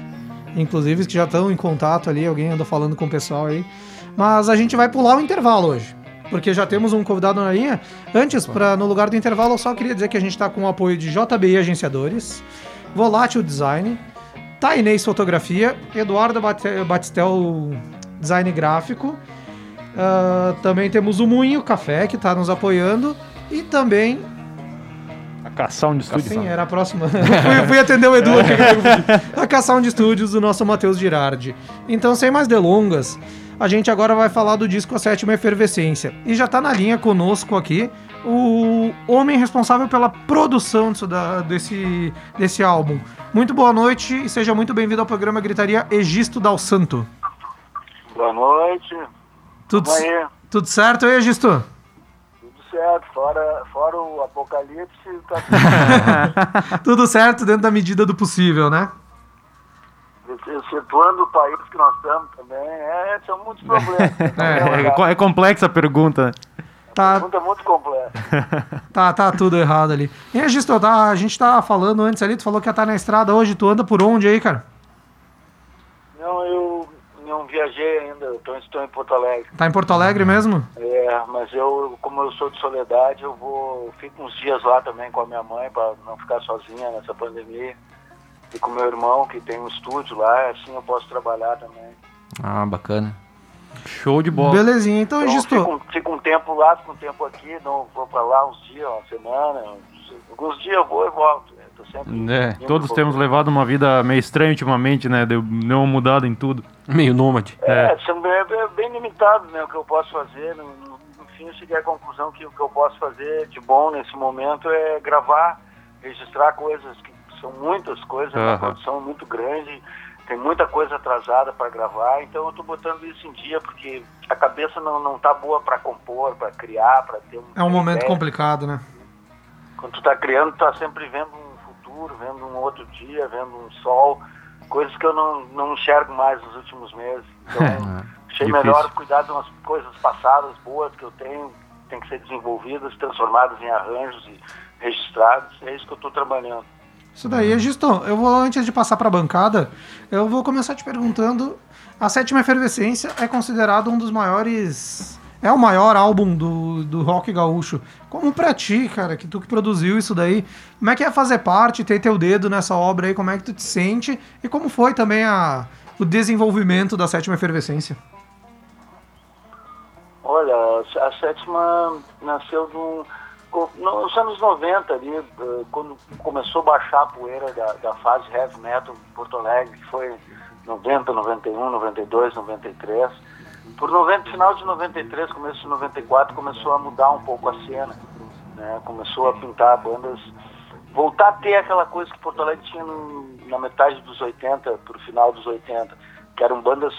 inclusive que já estão em contato ali, alguém anda falando com o pessoal aí. Mas a gente vai pular o intervalo hoje, porque já temos um convidado na linha. Antes, pra, no lugar do intervalo, eu só queria dizer que a gente está com o apoio de JBI Agenciadores, Volátil Design, Tainês Fotografia, Eduardo Batistel Design Gráfico. Ah, também temos o Moinho Café, que está nos apoiando. E também A caçar um estúdio. Sim, era a próxima. *laughs* fui, fui atender o Edu aqui. *laughs* A de estúdios do nosso Matheus Girardi. Então, sem mais delongas, a gente agora vai falar do disco A Sétima Efervescência. E já tá na linha conosco aqui o homem responsável pela produção disso da- desse, desse álbum. Muito boa noite e seja muito bem-vindo ao programa Gritaria Egisto Dal Santo. Boa noite. Tudo, tudo certo Egisto? Tudo certo. Fora, fora o apocalipse, tá *laughs* Tudo certo dentro da medida do possível, né? situando o país que nós estamos também. É, são muitos problemas. *laughs* É, é é complexa a pergunta. Tá, Pergunta muito complexa. *laughs* Tá, tá tudo errado ali. E Registo, tá, a gente tava falando antes ali, tu falou que ia estar na estrada hoje, tu anda por onde aí, cara? Não, eu não viajei ainda. Eu tô- estou em Porto Alegre. Tá em Porto Alegre mesmo? É, mas eu, como eu sou de Soledade, eu vou fico uns dias lá também com a minha mãe para não ficar sozinha nessa pandemia. E com meu irmão que tem um estúdio lá, assim eu posso trabalhar também. Ah, bacana. Show de bola. Belezinha, então, Então, Registo. fico, fico um tempo lá, fico um tempo aqui, não vou pra lá uns dias, uma semana. uns- Alguns dias eu vou e volto. né? Tô sempre É, todos temos voltando. levado uma vida meio estranha ultimamente, né? Deu, uma mudada em tudo. Meio nômade. É, são bem, bem- bem limitado né, o que eu posso fazer. No, no- no fim, eu cheguei à conclusão que o que eu posso fazer de bom nesse momento é gravar, registrar coisas, que são muitas coisas, é uma produção muito grande, tem muita coisa atrasada para gravar, então eu estou botando isso em dia, porque a cabeça não, não tá boa para compor, para criar, para ter um. É um momento ideia. complicado, né? Quando tu tá criando, tu tá sempre vendo um futuro, vendo um outro dia, vendo um sol, coisas que eu não, não enxergo mais nos últimos meses. *laughs* Então, achei Difícil. melhor cuidar de umas coisas passadas boas que eu tenho, tem que ser desenvolvidas, transformadas em arranjos e registrados. É isso que eu estou trabalhando. Isso daí, Registo, eu vou, antes de passar pra bancada, eu vou começar te perguntando. A Sétima Efervescência é considerado um dos maiores. É o maior álbum do, do rock gaúcho. Como pra ti, cara, que tu que produziu isso daí, como é que é fazer parte, ter teu dedo nessa obra aí, como é que tu te sente e como foi também a, o desenvolvimento da Sétima Efervescência? Olha, a sétima nasceu no, co- nos anos 90 ali, eh, quando começou a baixar a poeira da, da fase heavy metal em Porto Alegre, que foi 90, 91, 92, 93. Por 90, final de 93, começo de 94, começou a mudar um pouco a cena. Né? Começou a pintar bandas, voltar a ter aquela coisa que Porto Alegre tinha na metade dos 80, para o final dos 80, que eram bandas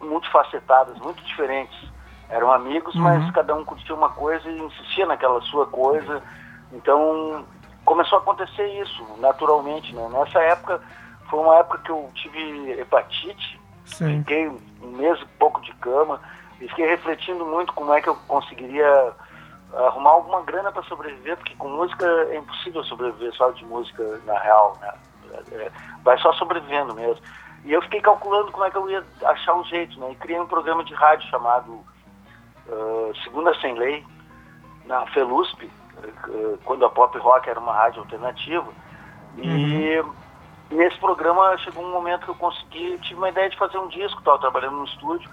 multifacetadas, muito diferentes. Eram amigos, mas cada um curtia uma coisa e insistia naquela sua coisa. Então começou a acontecer isso naturalmente. Né? Nessa época foi uma época que eu tive hepatite, Sim. fiquei um mês e pouco de cama e fiquei refletindo muito como é que eu conseguiria arrumar alguma grana para sobreviver, porque com música é impossível sobreviver só de música na real, né? É, vai só sobrevivendo mesmo. E eu fiquei calculando como é que eu ia achar um jeito, né? E criei um programa de rádio chamado ah, Segunda Sem Lei, na Felusp, eh, quando a Pop Rock era uma rádio alternativa. E nesse programa chegou um momento que eu consegui, tive uma ideia de fazer um disco, estava trabalhando no estúdio.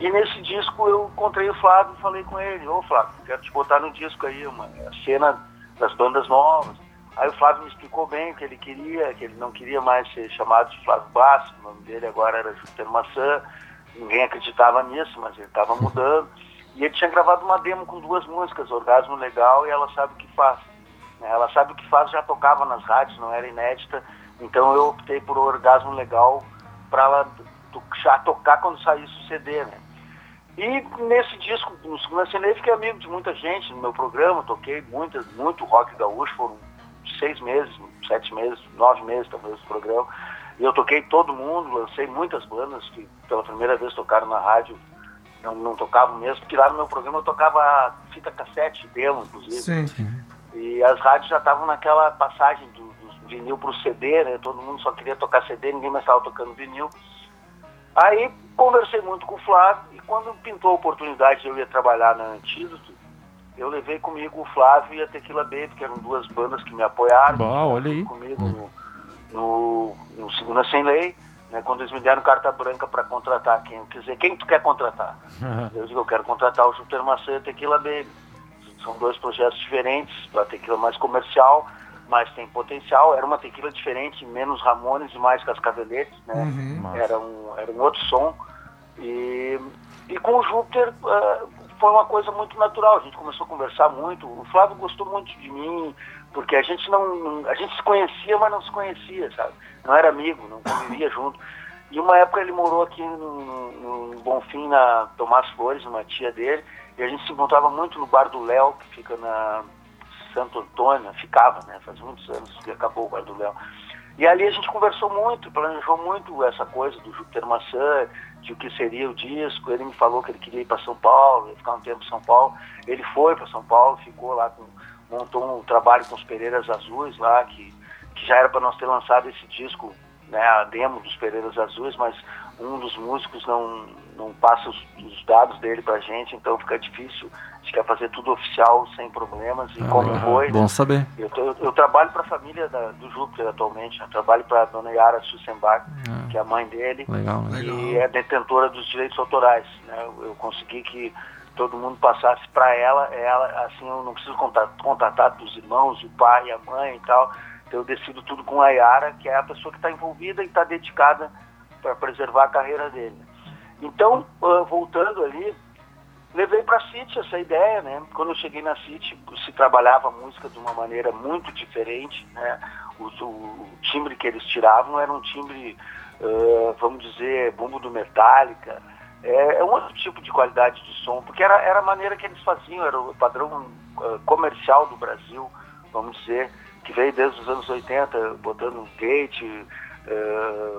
E nesse disco eu encontrei o Flávio e falei com ele, ô Flávio, quero te botar no disco aí, uma a cena das bandas novas. Aí o Flávio me explicou bem o que ele queria, que ele não queria mais ser chamado de Flávio Basso, o nome dele agora era Júpiter Maçã, ninguém acreditava nisso, mas ele estava mudando. E ele tinha gravado uma demo com duas músicas, Orgasmo Legal e Ela Sabe o que Faz. Né, Ela Sabe o que Faz já tocava nas rádios, não era inédita, então eu optei por Orgasmo Legal para ela já tocar quando saísse o CD, né? E nesse disco, no Segunda Cena, eu fiquei amigo de muita gente no meu programa, toquei muitas, muito rock gaúcho, foram seis meses, sete meses, nove meses talvez o programa. E eu toquei todo mundo, lancei muitas bandas que pela primeira vez tocaram na rádio, não, não tocavam mesmo, porque lá no meu programa eu tocava fita cassete, demo, inclusive. Sim. E as rádios já estavam naquela passagem do, do vinil para o CD, né? Todo mundo só queria tocar CD, ninguém mais estava tocando vinil. Aí conversei muito com o Flávio e quando pintou a oportunidade de eu ir trabalhar na Antídoto, eu levei comigo o Flávio e a Tequila Baby, que eram duas bandas que me apoiaram Bah, olha aí. comigo no, no, no Segunda Sem Lei, né, quando eles me deram carta branca para contratar quem, quer dizer, quem tu quer contratar? *laughs* Eu digo, eu quero contratar o Júpiter Maçã e a Tequila Baby. São dois projetos diferentes, a Tequila mais comercial mas tem potencial. Era uma tequila diferente, menos Ramones e mais Cascaveletes, né? Uhum. Era um, era um outro som. E, e com o Júpiter ah, foi uma coisa muito natural. A gente começou a conversar muito. O Flávio gostou muito de mim, porque a gente não, a gente se conhecia, mas não se conhecia, sabe? Não era amigo, não convivia junto. E uma época ele morou aqui no, no Bonfim, na Tomás Flores, uma tia dele, e a gente se encontrava muito no bar do Léo, que fica na Santo Antônio, ficava, né? Faz muitos anos que acabou o bar do Léo. E ali a gente conversou muito, planejou muito essa coisa do Júpiter Maçã, de o que seria o disco. Ele me falou que ele queria ir para São Paulo, ia ficar um tempo em São Paulo. Ele foi para São Paulo, ficou lá, com, montou um trabalho com os Pereiras Azuis lá, que, que já era para nós ter lançado esse disco, né, a demo dos Pereiras Azuis, mas um dos músicos não, não passa os, os dados dele pra gente, então fica difícil. Gente quer fazer tudo oficial, sem problemas, e como Ah, foi. Bom saber. Eu, eu- eu trabalho para a família da- do Júpiter atualmente. Eu trabalho para a dona Yara Sussenbach, Ah. que é a mãe dele, Legal, né? e é detentora dos direitos autorais. né? Eu, eu consegui que todo mundo passasse para ela, ela, assim, eu não preciso contatar, contatar dos irmãos, o pai, a mãe e tal. Então eu decido tudo com a Yara, que é a pessoa que está envolvida e está dedicada para preservar a carreira dele. Então, ah, voltando ali, levei para a City essa ideia, né? Quando eu cheguei na City, se trabalhava a música de uma maneira muito diferente, né? O, o- timbre que eles tiravam era um timbre, eh, vamos dizer, bumbo do Metallica. É, é um outro tipo de qualidade de som, porque era, era a maneira que eles faziam, era o padrão eh, comercial do Brasil, vamos dizer, que veio desde os anos 80, botando gate, eh,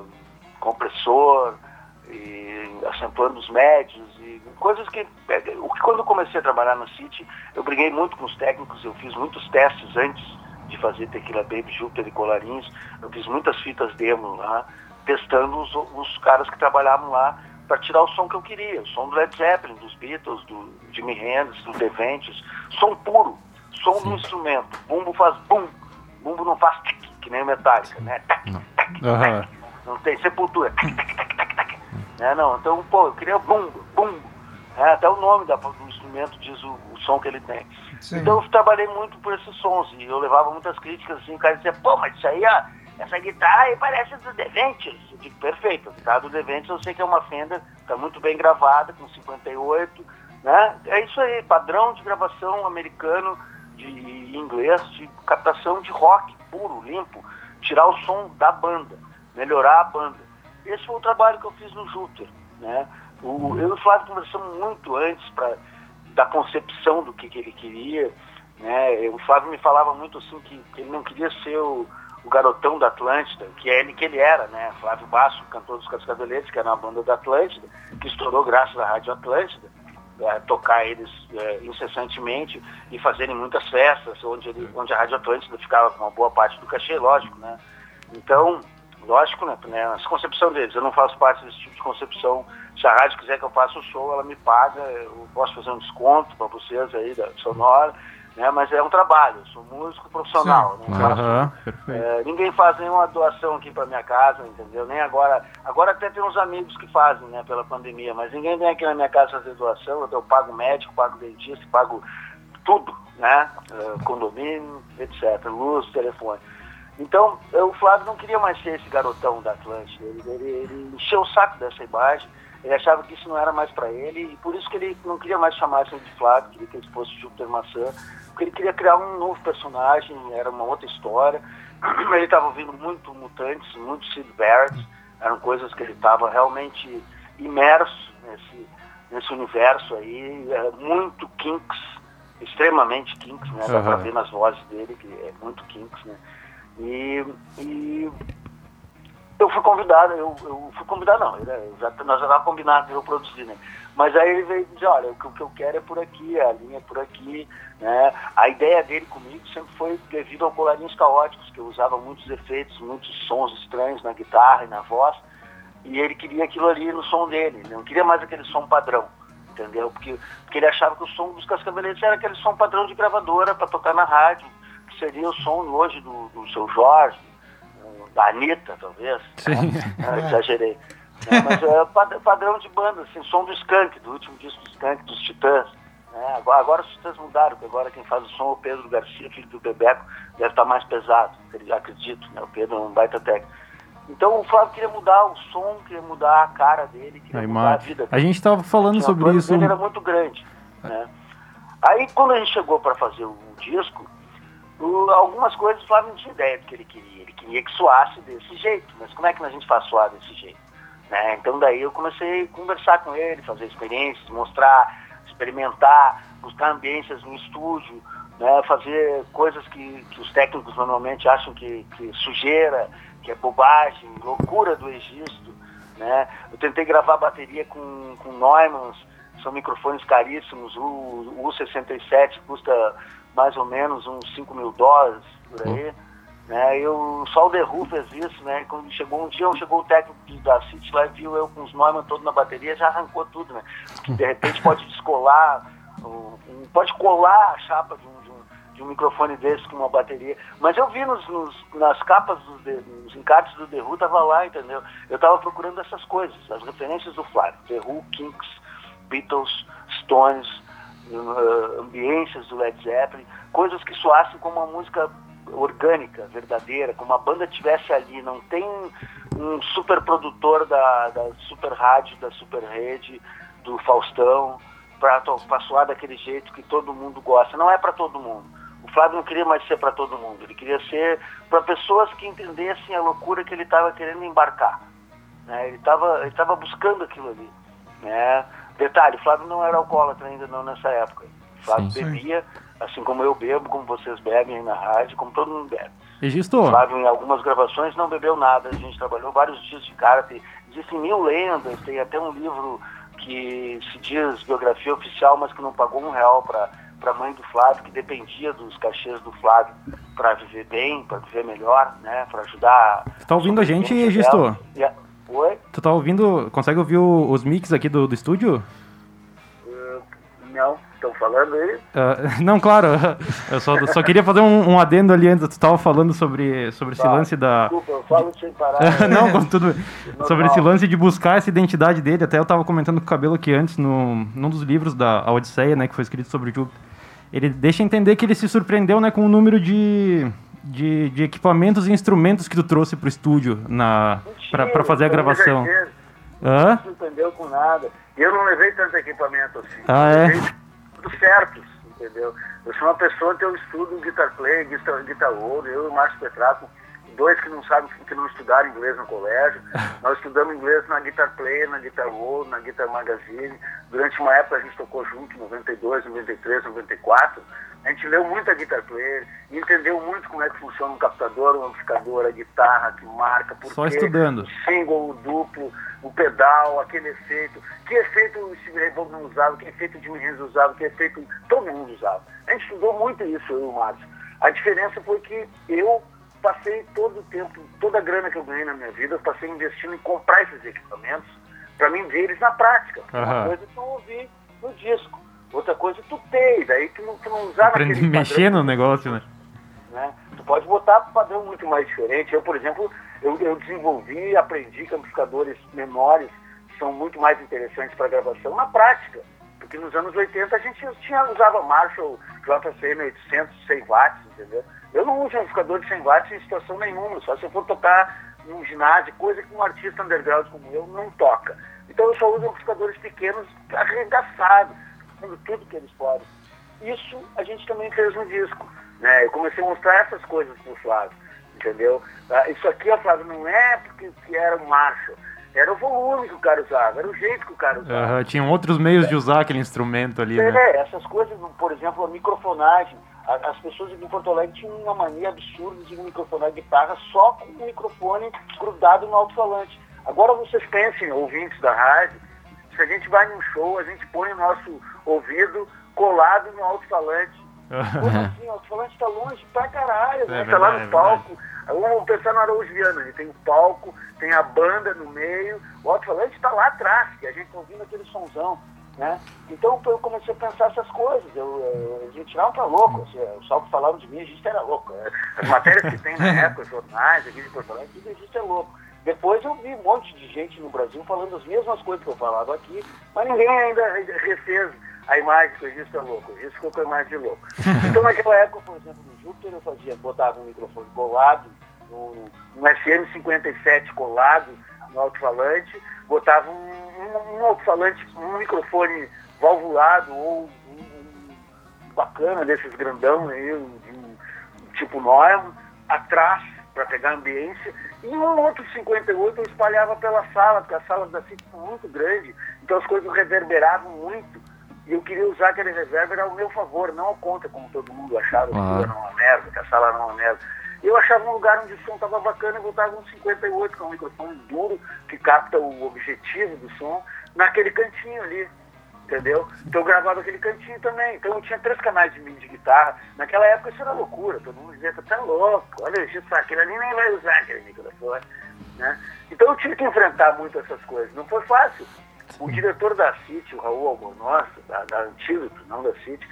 compressor, e acentuando os médios e coisas que é, o que quando eu comecei a trabalhar no City eu briguei muito com os técnicos eu fiz muitos testes antes de fazer Tequila Baby, Júpiter e Colarinhos eu fiz muitas fitas demo lá testando os, os caras que trabalhavam lá para tirar o som que eu queria o som do Led Zeppelin, dos Beatles, do Jimi Hendrix, do The Ventures som puro, som do instrumento bumbo faz bum, bumbo não faz tic, que nem o Metallica né? Tac, tac, Aham. tac. não tem sepultura tac, tac, tac. Né, não, então, pô, eu queria bumbo, bumbo. É, até o nome da- do instrumento diz o, o som que ele tem. Sim. Então eu trabalhei muito por esses sons e eu levava muitas críticas assim, o cara dizia, pô, mas isso aí, ó, essa guitarra aí parece do The Ventures. Eu digo, perfeito, a guitarra do The Ventures eu sei que é uma Fender, tá muito bem gravada, com 58, né? É isso aí, padrão de gravação americano, de inglês, de captação de rock puro, limpo, tirar o som da banda, melhorar a banda. Esse foi o trabalho que eu fiz no Júpiter, né? O, eu e o Flávio conversamos muito antes pra, da concepção do que, que ele queria, né? O Flávio me falava muito assim que, que ele não queria ser o, o garotão da Atlântida, que é ele que ele era, né? Flávio Basso, cantor dos Cascaveletes, que era uma banda da Atlântida, que estourou graças à Rádio Atlântida, eh, tocar eles eh, incessantemente e fazerem muitas festas, onde, ele, onde a Rádio Atlântida ficava com uma boa parte do cachê, lógico, né? Então, lógico, né, né? Essa concepção deles, eu não faço parte desse tipo de concepção. Se a rádio quiser que eu faça o show, ela me paga, eu posso fazer um desconto para vocês aí da Sonora, né? Mas é um trabalho, eu sou músico profissional, não faço Aham, perfeito. é, ninguém faz nenhuma doação aqui para minha casa, entendeu? Nem agora. Agora até tem uns amigos que fazem, né, pela pandemia, mas ninguém vem aqui na minha casa fazer doação. Eu, pago médico, pago dentista, pago tudo, né? É, condomínio, etc. Luz, telefone. Então, o Flávio não queria mais ser esse garotão da Atlântida. Ele, ele, ele encheu o saco dessa imagem. Ele achava que isso não era mais para ele e por isso que ele não queria mais chamar isso de Flávio, queria que ele fosse Júpiter Maçã, porque ele queria criar um novo personagem, era uma outra história. *clears throat* Ele estava ouvindo muito Mutantes, muito Sid Barrett, eram coisas que ele estava realmente imerso nesse, nesse universo aí, é, muito Kinks, extremamente Kinks, né? Dá pra Aham. ver nas vozes dele que é muito Kinks, né? E, e eu fui convidado, eu, eu fui convidado não, eu já, nós já estávamos combinados de eu produzir, né? Mas aí ele veio dizer, olha, o que, o que eu quero é por aqui, a linha é por aqui, né? A ideia dele comigo sempre foi devido ao colarinhos caóticos, que eu usava muitos efeitos, muitos sons estranhos na guitarra e na voz, e ele queria aquilo ali no som dele, ele não queria mais aquele som padrão, entendeu? Porque, porque ele achava que o som dos Cascaveletes era aquele som padrão de gravadora para tocar na rádio, seria o som hoje do, do seu Jorge, da Anitta, talvez. Sim. Ah, *laughs* exagerei. Né, Mas é pad- padrão de banda, assim, som do Skank, do último disco do Skank, dos Titãs. Né? Agora, agora os titãs mudaram, porque agora quem faz o som é o Pedro Garcia, filho do Bebeco, deve estar mais pesado, acredito, né? O Pedro é um baita técnico. Então o Flávio queria mudar o som, queria mudar a cara dele, queria A mudar a vida A gente tava falando Tinha sobre isso. dele era muito grande. Né? Aí quando a gente chegou para fazer o, disco, algumas coisas o Flávio não tinha ideia do que ele queria. Ele queria que soasse desse jeito, mas como é que a gente faz soar desse jeito? Né? Então daí eu comecei a conversar com ele, fazer experiências, mostrar, experimentar, buscar ambiências no estúdio, né? fazer coisas que, que os técnicos normalmente acham que, que sujeira, que é bobagem, loucura do Egisto. Né? Eu tentei gravar bateria com, com Neumanns, são microfones caríssimos, o U67 custa mais ou menos uns 5 mil dólares por aí. Né? Eu, só o The Who fez isso, né? Quando chegou um dia, chegou o técnico da City lá e viu eu com os Neumann todos na bateria, já arrancou tudo, né? Porque de repente pode descolar, um- pode colar a chapa de um, de um- de um microfone desse com uma bateria. Mas eu vi nos, nos- nas capas, nos encartes do The Who, tava lá, entendeu? Eu tava procurando essas coisas, as referências do Flávio. The Who, Kinks, Beatles, Stones, ambiências do Led Zeppelin, coisas que soassem como uma música orgânica, verdadeira, como a banda tivesse ali, não tem um super produtor da, da super rádio, da super rede, do Faustão, para soar daquele jeito que todo mundo gosta. Não é para todo mundo. O Flávio não queria mais ser para todo mundo, ele queria ser para pessoas que entendessem a loucura que ele estava querendo embarcar. né? Ele estava ele tava buscando aquilo ali. Né? Detalhe, o Flávio não era alcoólatra ainda não nessa época. O Flávio Sim. bebia, assim como eu bebo, como vocês bebem aí na rádio, como todo mundo bebe. Egisto, O Flávio, em algumas gravações, não bebeu nada. A gente trabalhou vários dias de cara. Existem mil lendas. Tem até um livro que se diz biografia oficial, mas que não pagou um real para a mãe do Flávio, que dependia dos cachês do Flávio para viver bem, para viver melhor, né? Para ajudar. tá ouvindo a gente, dela. E a- Oi? Tu tá ouvindo, consegue ouvir o- os mix aqui do, do estúdio? Uh, não, estão falando aí? Ah, *laughs* não, claro, *laughs* eu só, só queria fazer um, um adendo ali antes, tu tava falando sobre, sobre esse Tá, lance da... Desculpa, eu falo sem parar. *laughs* não, com tudo. Sobre esse lance de buscar essa identidade dele, até eu tava comentando com o Cabelo aqui antes, no, num dos livros da Odisseia, né, que foi escrito sobre o Júpiter. Ele deixa entender que ele se surpreendeu, né, com o número de, de, de equipamentos e instrumentos que tu trouxe pro estúdio na, pra, pra fazer a gravação. Hã? não surpreendeu com nada. Eu não levei tanto equipamento assim. Ah, é? Tudo certos, entendeu? Eu sou uma pessoa que eu estudo guitar play, guitar, guitar ouro, eu e o Márcio Petraco, dois que não sabem, que não estudaram inglês no colégio. Nós estudamos inglês na Guitar Play, na Guitar World, na Guitar Magazine. Durante uma época a gente tocou junto, 92, 93, 94. A gente leu muito a Guitar Player entendeu muito como é que funciona um captador, um amplificador, a guitarra, que marca, por Só quê, estudando. o single, o duplo, o pedal, aquele efeito. Que efeito o Steve Ray Vaughan usava, que efeito o Jimmy Hendrix usava, que efeito todo mundo usava. A gente estudou muito isso, eu e o Márcio. A diferença foi que eu passei todo o tempo, toda a grana que eu ganhei na minha vida, eu passei investindo em comprar esses equipamentos para mim ver eles na prática. Uma Aham. coisa que eu ouvi no disco, outra coisa tu ter, daí tu não, tu não usar Aprender a naquele mexer padrão no negócio, né? né? Tu pode botar padrão muito mais diferente. Eu, por exemplo, eu, eu desenvolvi e aprendi que amplificadores menores são muito mais interessantes para gravação na prática. Porque nos anos 80 a gente tinha, usava Marshall JCM 800 100 watts, entendeu? Eu não uso amplificador de 100 watts em situação nenhuma, só se eu for tocar num ginásio, coisa que um artista underground como eu não toca. Então eu só uso amplificadores pequenos arregaçados, fazendo tudo que eles podem. Isso a gente também fez no disco. Né? Eu comecei a mostrar essas coisas pro Flávio, entendeu? Ah, Isso aqui, ó, Flávio, não é porque que era um Marshall. Era o volume que o cara usava, era o jeito que o cara usava. Aham, tinham outros meios de usar aquele instrumento ali, né? É, essas coisas, por exemplo, a microfonagem. As pessoas aqui em Porto Alegre tinham uma mania absurda de microfonar guitarra só com o microfone grudado no alto-falante. Agora vocês pensem, ouvintes da rádio, se a gente vai num show, a gente põe o nosso ouvido colado no alto-falante. *laughs* Como assim? O alto-falante está longe pra caralho, né? É Tá lá no palco. Vamos pensar no Araújo Viana, ele tem o palco, tem a banda no meio, o alto-falante está lá atrás, e a gente tá ouvindo aquele sonzão. Né? Então eu comecei a pensar essas coisas. Eu, eu, a gente não tá louco. Assim, o só que falaram de mim, a gente era louco. né? As matérias que tem na *laughs* época, os jornais, aqui de Porto Alegre, tudo a gente é louco. Depois eu vi um monte de gente no Brasil falando as mesmas coisas que eu falava aqui, mas ninguém ainda refez a imagem que o Registro é louco, o Registro ficou com a imagem de louco. *laughs* Então naquela época, por exemplo, no Júpiter eu fazia, botava um microfone colado, um, um FM57 colado no alto-falante, botava um, um, um alto-falante, um microfone valvulado ou um, bacana desses grandão aí, tipo Neumann, atrás para pegar a ambiência, e um outro 58 eu espalhava pela sala, porque as salas da CIT são muito grandes, então as coisas reverberavam muito, e eu queria usar aquele reverber ao meu favor, não ao contra, como todo mundo achava, que Ah. era uma merda, que a sala era uma merda. Eu achava um lugar onde o som estava bacana e botava um 58, que é um microfone duro, que capta o objetivo do som, naquele cantinho ali entendeu? Então eu gravava aquele cantinho também. Então eu tinha três canais de mini de guitarra. Naquela época isso era loucura, todo mundo dizia, tá louco, olha isso, aquele ali nem vai usar aquele microfone. Né? Então eu tive que enfrentar muito essas coisas. Não foi fácil. O diretor da CIT, o Raul Albornoz, da, da Antídoto, não da CIT,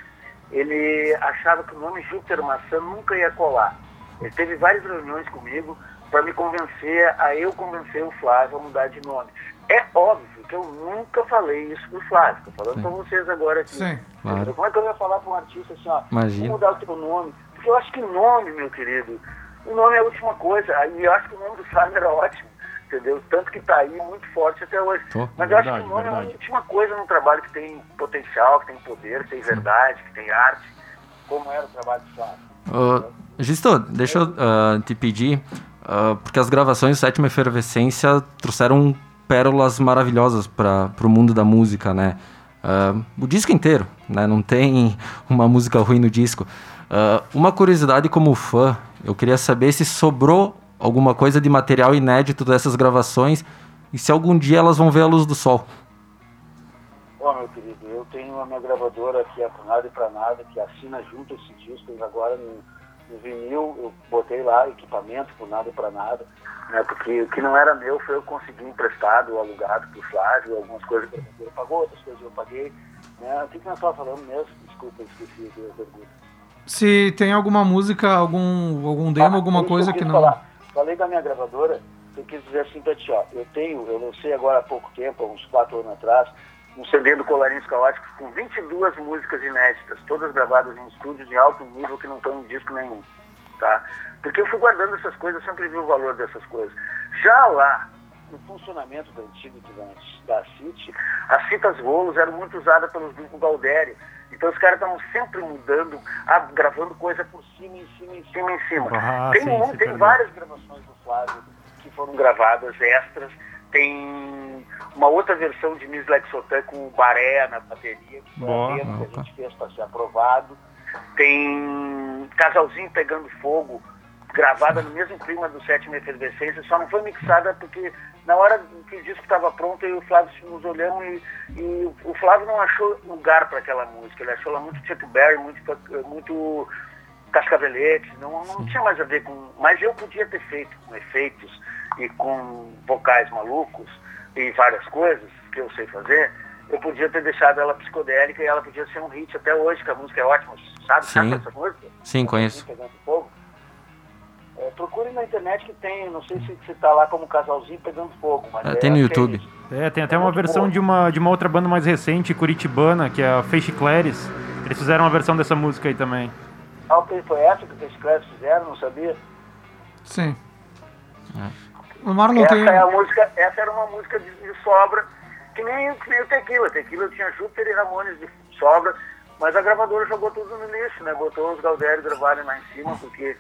ele achava que o nome Júpiter Maçã nunca ia colar. Ele teve várias reuniões comigo para me convencer, a eu convencer o Flávio a mudar de nome. É óbvio que eu nunca falei isso pro Flávio, tô falando para vocês agora aqui. Sim. Claro. Como é que eu ia falar para um artista assim, ó, Imagina. vou mudar o teu nome? Porque eu acho que nome, meu querido, o nome é a última coisa. E eu acho que o nome do Flávio era ótimo, entendeu? Tanto que tá aí muito forte até hoje. Pô, Mas eu acho que verdade, o nome é a verdade. última coisa num trabalho que tem potencial, que tem poder, que tem verdade, que tem arte, como era o trabalho do Flávio. Ô, Gisto, deixa eu ah, te pedir, ah, porque as gravações Sétima Efervescência trouxeram pérolas maravilhosas para o mundo da música, né? Ah, o disco inteiro, né? Não tem *laughs* uma música ruim no disco. Uma curiosidade como fã, eu queria saber se sobrou alguma coisa de material inédito dessas gravações e se algum dia elas vão ver a luz do sol. Ó, meu querido, eu tenho a minha gravadora que é Por Nada e Pra Nada, que assina junto esse disco, e agora no, no vinil eu botei lá equipamento Por Nada Pra Nada, né, porque o que não era meu foi eu conseguir emprestado alugado pro Flávio, algumas coisas que ele pagou, outras coisas eu paguei. Né, o que, que nós estávamos falando mesmo? Desculpa, esqueci a pergunta. Se tem alguma música, algum, algum demo, Ah, alguma coisa que quis não. falar. Falei da minha gravadora, eu quis dizer assim pra ti, ó, eu tenho, eu lancei agora há pouco tempo, há uns quatro anos atrás, um CD do Colarinhos Caóticos com 22 músicas inéditas, todas gravadas em estúdios de alto nível que não estão em disco nenhum, tá? Porque eu fui guardando essas coisas, eu sempre vi o valor dessas coisas. Já lá, no funcionamento da antiga da, da City, as fitas rolos eram muito usadas pelos grupos Galdério. Então os caras estavam sempre mudando, gravando coisa por cima, em cima, em cima, em cima. Ah, tem sim, um- tem várias gravações do Flávio que foram gravadas extras. Tem uma outra versão de Miss Lexotan com o Baré na bateria, que foi Boa. a demo que a gente fez para ser aprovado. Tem Casalzinho Pegando Fogo, gravada no mesmo clima do Sétima Efervescência, só não foi mixada porque na hora que o disco estava pronto, eu e o Flávio nos olhamos e, e o Flávio não achou lugar para aquela música, ele achou ela muito Chuck Berry, muito, muito Cascavelete, não, não tinha mais a ver com. Mas eu podia ter feito com efeitos e com vocais malucos e várias coisas que eu sei fazer. Eu podia ter deixado ela psicodélica e ela podia ser um hit até hoje, que a música é ótima. Sabe, sabe Sim. essa música? Sim, conheço. Fogo. É, procure na internet que tem, não sei se você tá lá como casalzinho pegando fogo. Mas É, é, tem no é YouTube. É, tem até uma versão de uma, de uma outra banda mais recente, curitibana, que é a Feixe Clares. Eles fizeram uma versão dessa música aí também. Ah, ok, foi essa que os Scraps fizeram, não sabia? Sim. O Marlon essa, tem. é a música, essa era uma música de, de sobra, que nem, que nem o Tequila. Tequila tinha Júpiter e Ramones de sobra, mas a gravadora jogou tudo no lixo, né? Botou os Galdério gravarem lá em cima, porque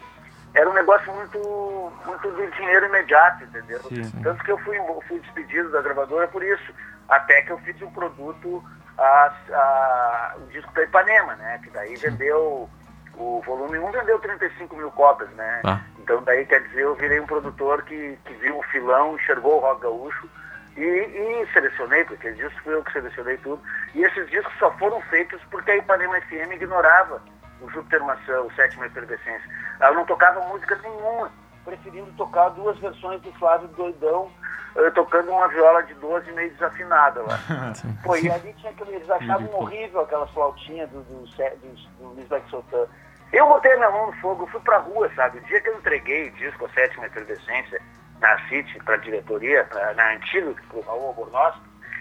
era um negócio muito, muito de dinheiro imediato, entendeu? Tanto que eu fui, fui despedido da gravadora por isso, até que eu fiz um produto, a, a, o disco da Ipanema, né? Que daí vendeu, o volume 1 vendeu 35 mil cópias, né? Ah. Então daí quer dizer, eu virei um produtor que, que viu o filão, enxergou o rock gaúcho e, e selecionei, porque esses discos fui eu que selecionei tudo. E esses discos só foram feitos porque a Ipanema FM ignorava o Júpiter Maçã, o Sétima Efervescência. Ela não tocava música nenhuma, preferindo tocar duas versões do Flávio Doidão, eh, tocando uma viola de 12 meio desafinada lá. *laughs* Pô, e ali tinha aquele, eles achavam horrível aquelas flautinhas do, do, do, do Luiz Black Sultan. Eu botei minha mão no fogo, fui pra rua, sabe? O dia que eu entreguei o disco A Sétima Efervescência na City, pra diretoria, pra, na Antídoto, pro Raul Albornoz,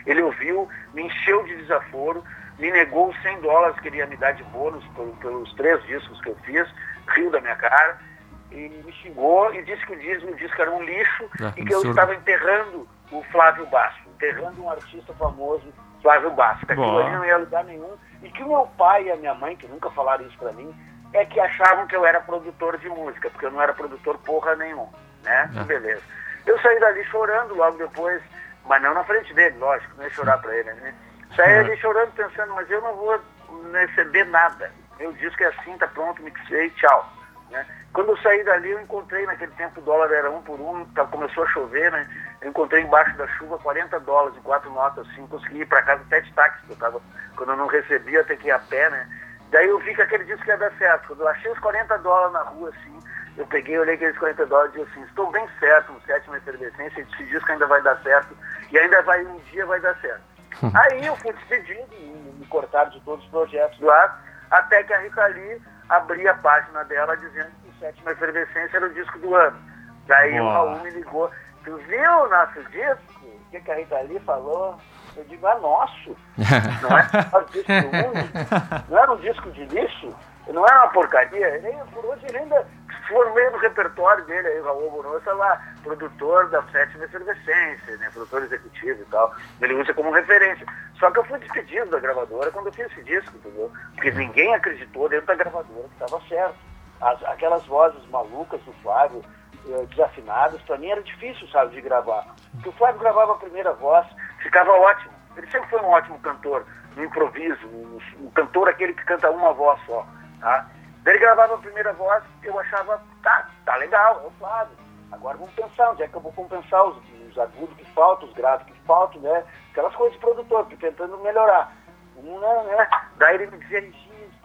ele ouviu, me encheu de desaforo, me negou os 100 dólares que ele ia me dar de bônus pelos três discos que eu fiz, riu da minha cara, e me xingou e disse que o disco, o disco era um lixo Ah, e que eu absurdo. estava enterrando o Flávio Basso, enterrando um artista famoso, Flávio Basso, que aquilo ali não ia lugar nenhum, e que o meu pai e a minha mãe, que nunca falaram isso pra mim, é que achavam que eu era produtor de música, porque eu não era produtor porra nenhum, né? Ah. Beleza. Eu saí dali chorando logo depois, mas não na frente dele, lógico, não ia chorar pra ele, né? Saí ali chorando, pensando, mas eu não vou receber nada. Meu disco é assim, tá pronto, mixei, tchau. Né? Quando eu saí dali, eu encontrei, naquele tempo o dólar era um por um, tá- começou a chover, né? Eu encontrei embaixo da chuva 40 dólares em quatro notas, assim, consegui ir pra casa até de táxi, eu tava, quando eu não recebia, até que ir a pé, né? Daí eu vi que aquele disco ia dar certo. Quando eu achei os 40 dólares na rua, assim, eu peguei, olhei aqueles 40 dólares e disse assim, estou bem certo no sétimo efervescência, esse disco ainda vai dar certo, e ainda vai, um dia vai dar certo. Aí eu fui despedido, me, me cortaram de todos os projetos do ar, até que a Rita Lee abria a página dela dizendo que o sétimo efervescência era o disco do ano. Daí o Boa. Raul me ligou, tu viu o nosso disco? O que, que a Rita Lee falou? Eu digo, ah, nosso. Não é *laughs* um disco único, não era um disco de lixo, não era uma porcaria. Ele, por hoje ele ainda formei no repertório dele, aí, o Raul Bonossa lá, produtor da sétima efervescência, né, produtor executivo e tal. Ele usa como referência. Só que eu fui despedido da gravadora quando eu fiz esse disco, entendeu? Porque ninguém acreditou dentro da gravadora que estava certo. As- aquelas vozes malucas do Flávio, eh, desafinadas, para mim era difícil, sabe, de gravar. Porque o Flávio gravava a primeira voz, ficava ótimo. Ele sempre foi um ótimo cantor, no improviso, um, um cantor aquele que canta uma voz só, tá? Ele gravava a primeira voz, eu achava, tá, tá legal, é o Flávio. Agora vamos pensar, onde é que eu vou compensar os, os agudos que faltam, os graves que faltam, né? Aquelas coisas de produtor, tentando melhorar. Um, né? Daí ele me dizia,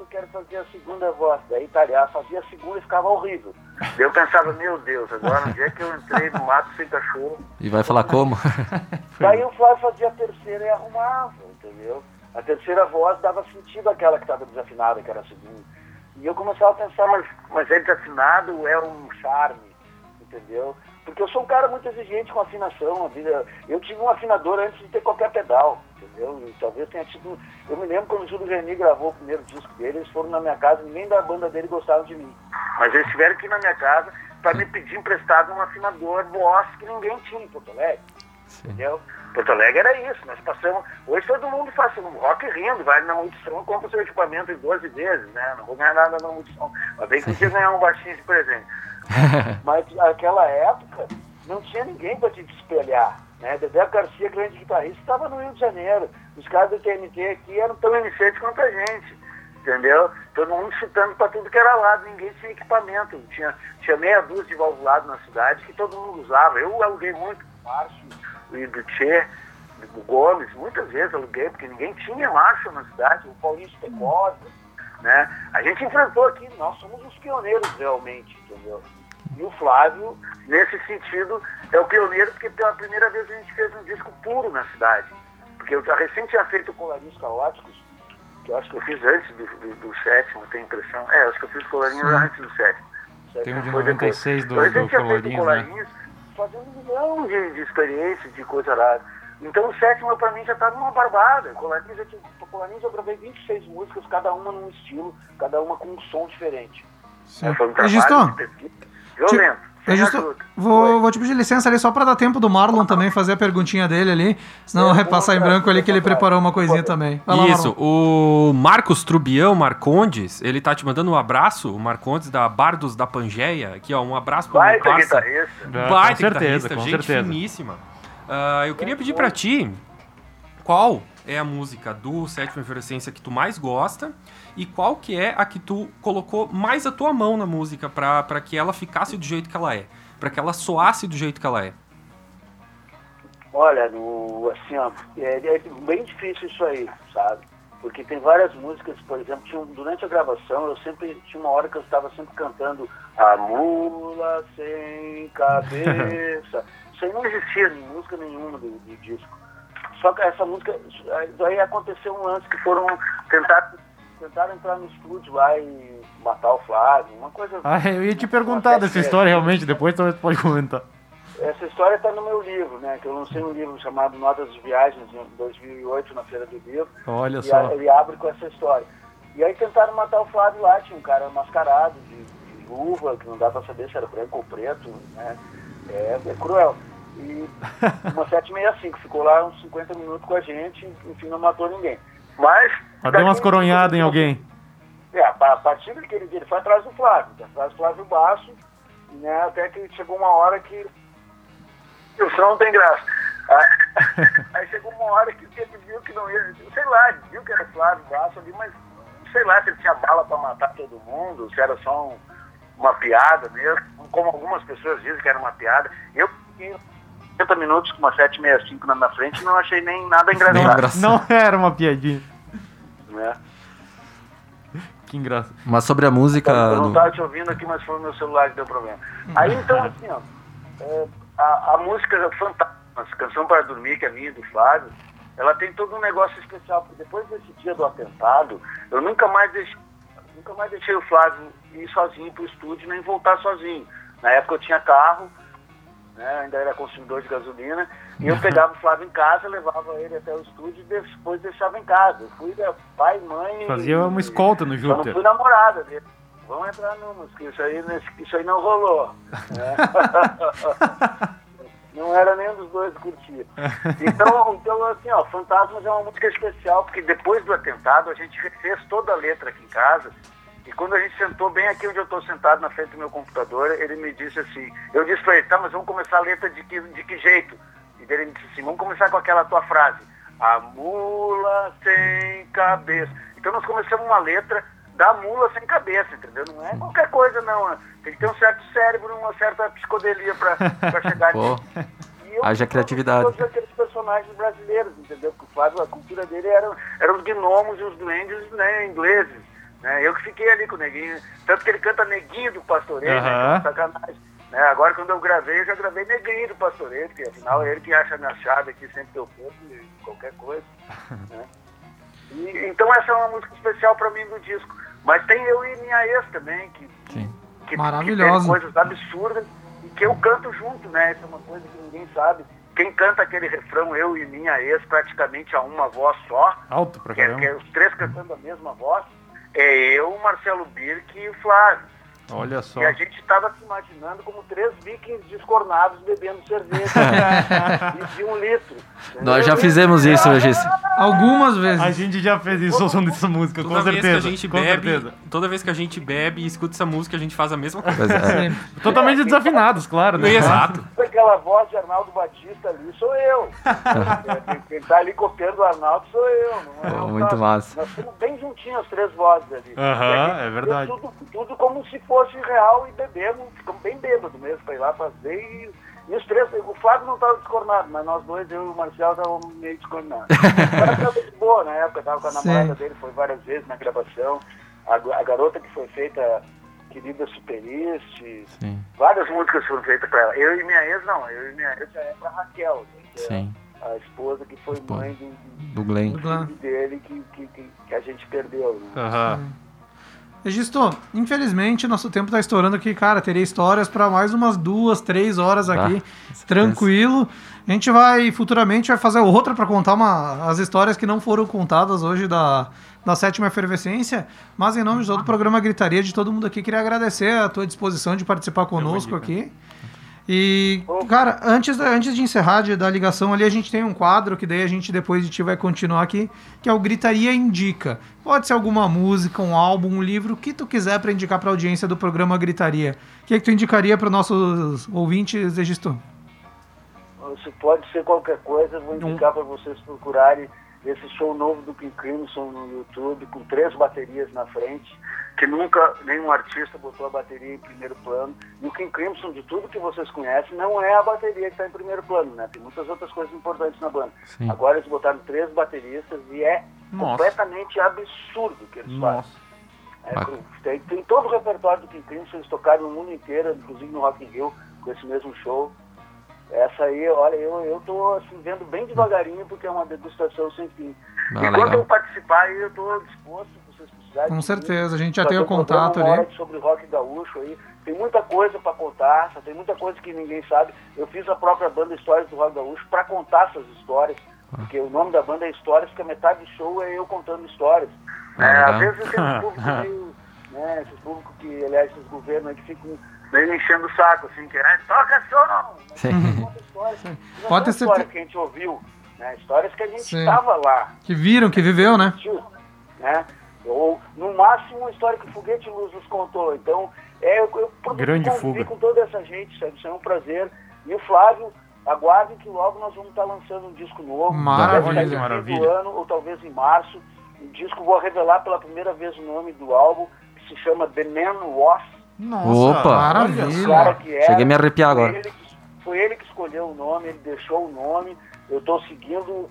eu quero fazer a segunda voz. Daí Italiá fazia a segunda e ficava horrível. Daí eu pensava, meu Deus, agora onde é que eu entrei no mato sem cachorro? E vai falar como? *laughs* Daí o Flávio fazia a terceira e arrumava, entendeu? A terceira voz dava sentido àquela que estava desafinada, que era a segunda. E eu começava a pensar, mas, mas é desafinado, é um charme, entendeu? Porque eu sou um cara muito exigente com afinação. A vida, eu tive um afinador antes de ter qualquer pedal, entendeu? E talvez tenha tido. Eu me lembro quando o Júlio Reni gravou o primeiro disco dele, eles foram na minha casa, ninguém da banda dele gostava de mim. Mas eles tiveram que ir na minha casa para me pedir emprestado um afinador Boss que ninguém tinha em Porto Alegre. Entendeu? Porto Alegre era isso, nós passamos. Hoje todo mundo faz um rock rindo, vai na audição, compra seu equipamento em 12 vezes, né? Não vou ganhar nada na audição. Mas bem que podia ganhar um baixinho de presente. *laughs* Mas naquela época não tinha ninguém para te espelhar. Né? Dedé Garcia, grande guitarrista, estava no Rio de Janeiro. Os caras do TNT aqui eram tão iniciantes quanto a gente. Entendeu? Todo mundo chutando para tudo que era lado, ninguém tinha equipamento. Tinha, tinha meia dúzia de valvulado na cidade que todo mundo usava. Eu aluguei muito do Márcio e do Tchê, Gomes, muitas vezes aluguei, porque ninguém tinha Márcio na cidade, o Paulinho Stecosa, né? A gente enfrentou aqui, nós somos os pioneiros realmente, entendeu? E o Flávio, nesse sentido, é o pioneiro porque pela primeira vez a gente fez um disco puro na cidade. Porque eu já recém tinha feito Colarinhos Caóticos, que eu acho que eu fiz antes do, do, do sétimo, tenho impressão. É, acho que eu fiz Colarinhos antes do sétimo. Tem um de foi depois. 96 do- gente do Colarinhos, né? Colarinhos, fazendo um milhão de, de experiências, de coisa rara. Então o sétimo pra mim já estava uma barbada. Colarinhos eu, tinha- Colarinhos eu gravei 26 músicas, cada uma num estilo, cada uma com um som diferente. É, foi um trabalho violento. Registrou- ajuda. Vou, vou te pedir licença ali só pra dar tempo do Marlon também fazer a perguntinha dele ali. Senão É, eu repassar em branco ali que ele preparou uma coisinha também. Vai lá, Isso, Marlon. o Marcos Trubião Marcondes, ele tá te mandando um abraço, o Marcondes da Bardos da Pangeia, aqui ó, um abraço pro meu Baita parça. guitarrista. Baita com certeza, guitarrista, com gente certeza. finíssima. Ah, eu queria pedir pra ti qual é a música do Sétima Efervescência que tu mais gosta e qual que é a que tu colocou mais a tua mão na música pra, pra que ela ficasse do jeito que ela é, pra que ela soasse do jeito que ela é. Olha, no, assim, ó, é, é bem difícil isso aí, sabe? Porque tem várias músicas, por exemplo, tinha durante a gravação eu sempre tinha uma hora que eu estava sempre cantando A Mula Sem *laughs* Cabeça. Isso aí não existia em música nenhuma do, do disco. Só que essa música, daí aconteceu um lance que foram tentar, tentaram entrar no estúdio lá e matar o Flávio, uma coisa. Ah, eu ia te perguntar dessa história realmente, depois talvez pode comentar. essa história está no meu livro, né? Que eu lancei um livro chamado Notas de Viagens em 2008 na Feira do Livro. Olha E só. ele abre com essa história. E aí tentaram matar o Flávio lá, tinha um cara mascarado de, de luva, que não dá pra saber se era branco ou preto, né? É, é cruel. E uma 765 ficou lá uns 50 minutos com a gente, enfim, não matou ninguém. Mas. Mas deu umas coronhadas em alguém. É, a partir daquele dia ele foi atrás do Flávio, atrás do Flávio Basso, né? Até que chegou uma hora que. O som não tem graça. Aí, *laughs* aí chegou uma hora que ele viu que não ia. Sei lá, viu que era Flávio Basso ali, mas sei lá se ele tinha bala pra matar todo mundo, se era só um- uma piada mesmo, como algumas pessoas dizem que era uma piada. Eu fiquei 30 minutos com uma 765 na minha frente e não achei nem nada engraçado. Nem engraçado. Não era uma piadinha. Né? Que engraçado. Mas sobre a música. Eu não do- estava te ouvindo aqui, mas foi o meu celular que deu problema. Aí então, assim, ó, é, a, a música é fantástica, a canção para dormir, que é minha e do Flávio, ela tem todo um negócio especial, porque depois desse dia do atentado, eu nunca mais deixei, nunca mais deixei o Flávio ir sozinho pro estúdio, nem voltar sozinho. Na época eu tinha carro, né, ainda era consumidor de gasolina, e eu pegava o Flávio em casa, levava ele até o estúdio e depois deixava em casa. Eu fui né, pai, mãe. Fazia uma escolta no só não Júpiter. fui namorada dele. Vamos entrar numas, que isso aí, isso aí não rolou. né? *laughs* não era nenhum dos dois que curtia. Então, então, assim, ó, Fantasmas é uma música especial, porque depois do atentado a gente refez toda a letra aqui em casa. E quando a gente sentou bem aqui onde eu estou sentado na frente do meu computador, ele me disse assim, eu disse para ele, tá, mas vamos começar a letra de que, de que jeito? E ele me disse assim, vamos começar com aquela tua frase, a mula sem cabeça. Então nós começamos uma letra da mula sem cabeça, entendeu? Não é qualquer coisa não, tem que ter um certo cérebro, uma certa psicodelia para *laughs* chegar nisso. E eu haja criatividade. Todos aqueles personagens brasileiros, entendeu? Porque o Flávio, a cultura dele era, eram os gnomos e os duendes né, ingleses. Né? Eu que fiquei ali com o neguinho. Tanto que ele canta neguinho do pastoreio, Aham. né? Sacanagem. Né? Agora, quando eu gravei, eu já gravei negrinho do pastoreio, porque afinal é ele que acha a minha chave aqui sempre que eu for, e qualquer coisa. *laughs* né? E, então, essa é uma música especial pra mim do disco. Mas tem eu e minha ex também, que, Sim. que, Maravilhosa. que tem coisas absurdas e que eu canto junto, né? Isso é uma coisa que ninguém sabe. Quem canta aquele refrão, eu e minha ex, praticamente a uma voz só, Alto pra que é, caramba. que é os três cantando a mesma voz, é eu, Marcelo Birk e o Flávio. Olha só. E a gente estava se imaginando como três vikings descornados bebendo cerveja *laughs* e de um litro. Nós já fizemos isso, Regis. Algumas vezes. A gente já fez isso ouvindo essa música, Toda com vez certeza. que a gente com bebe, certeza. toda vez que a gente bebe e escuta essa música, a gente faz a mesma coisa. É. *laughs* Totalmente desafinados, claro, né? Exato. *laughs* Aquela voz de Arnaldo Batista ali sou eu. Quem- Quem tá ali copiando o Arnaldo sou eu. Não é muito massa. Nós estamos bem juntinhos as três vozes ali. Aham, a gente é verdade. Tudo, tudo como se fosse real e bebemos, ficamos bem bêbados mesmo pra ir lá fazer e, e os três, o Flávio não estava descornado, mas nós dois, eu e o Marcelo, estávamos meio descornados. *laughs* Mas estava de boa na época, estava com a Sim. namorada dele, foi várias vezes na gravação. A, a garota que foi feita, querida Superiste, Sim, várias músicas foram feitas para ela. Eu e minha ex, não, eu e minha ex já é pra Raquel, né, que é sim. a esposa que foi Esposa. mãe do, do Do Glenn. filho dele que, que, que, que a gente perdeu. Né? Aham. Registo, infelizmente nosso tempo tá estourando aqui, cara. Teria histórias para mais umas duas, três horas aqui, tranquilo. A gente vai futuramente vai fazer outra para contar uma, as histórias que não foram contadas hoje da, da sétima efervescência. Mas em nome de todo o programa Gritaria, de todo mundo aqui, queria agradecer a tua disposição de participar conosco aqui. E, cara, antes, antes de encerrar de, da ligação ali, a gente tem um quadro que daí a gente depois de ti vai continuar aqui, que é o Gritaria Indica. Pode ser alguma música, um álbum, um livro, o que tu quiser para indicar para audiência do programa Gritaria. O que, é que tu indicaria para nossos ouvintes, Egisto? Isso pode ser qualquer coisa, vou indicar para vocês procurarem esse show novo do King Crimson no YouTube, com três baterias na frente, que nunca nenhum artista botou a bateria em primeiro plano. E o King Crimson, de tudo que vocês conhecem, não é a bateria que está em primeiro plano, né? Tem muitas outras coisas importantes na banda. Sim. Agora eles botaram três bateristas e é Nossa. completamente absurdo o que eles fazem. Nossa. É, Bacana. tem, tem todo o repertório do King Crimson, eles tocaram no mundo inteiro, inclusive no Rock in Rio, com esse mesmo show. Essa aí, olha, eu, eu tô assim, vendo bem devagarinho, porque é uma degustação sem fim. Ah, e quando legal. eu participar, aí eu tô disposto, Com certeza, a gente já tem o contato ali. sobre rock gaúcho aí. Tem muita coisa para contar, tem muita coisa que ninguém sabe. Eu fiz a própria banda Histórias do Rock Gaúcho para contar essas histórias, porque o nome da banda é Histórias, porque a metade do show é eu contando histórias. Ah, É, às vezes tem um público *laughs* meio, né, esses públicos que, aliás, esses governos aí que ficam meio enchendo o saco, assim, que é, toca som! Sim. Conta histórias. Não Pode ter são histórias que a gente ouviu, né, histórias que a gente estava lá, Que viram, que viveu, né? né? Ou, no máximo, uma história que o Foguete Luz nos contou. Então, é, eu, eu Grande fuga. com toda essa gente, sabe? Isso é um prazer. E o Flávio, aguardem que logo nós vamos estar lançando um disco novo. Maravilha. No Maravilha. fim do ano, ou talvez em março. Um disco, vou revelar pela primeira vez o nome do álbum, que se chama The Man Was. Nossa, Opa. Maravilha. O era, Cheguei a me arrepiar foi agora. Ele que, foi ele que escolheu o nome, ele deixou o nome. Eu estou seguindo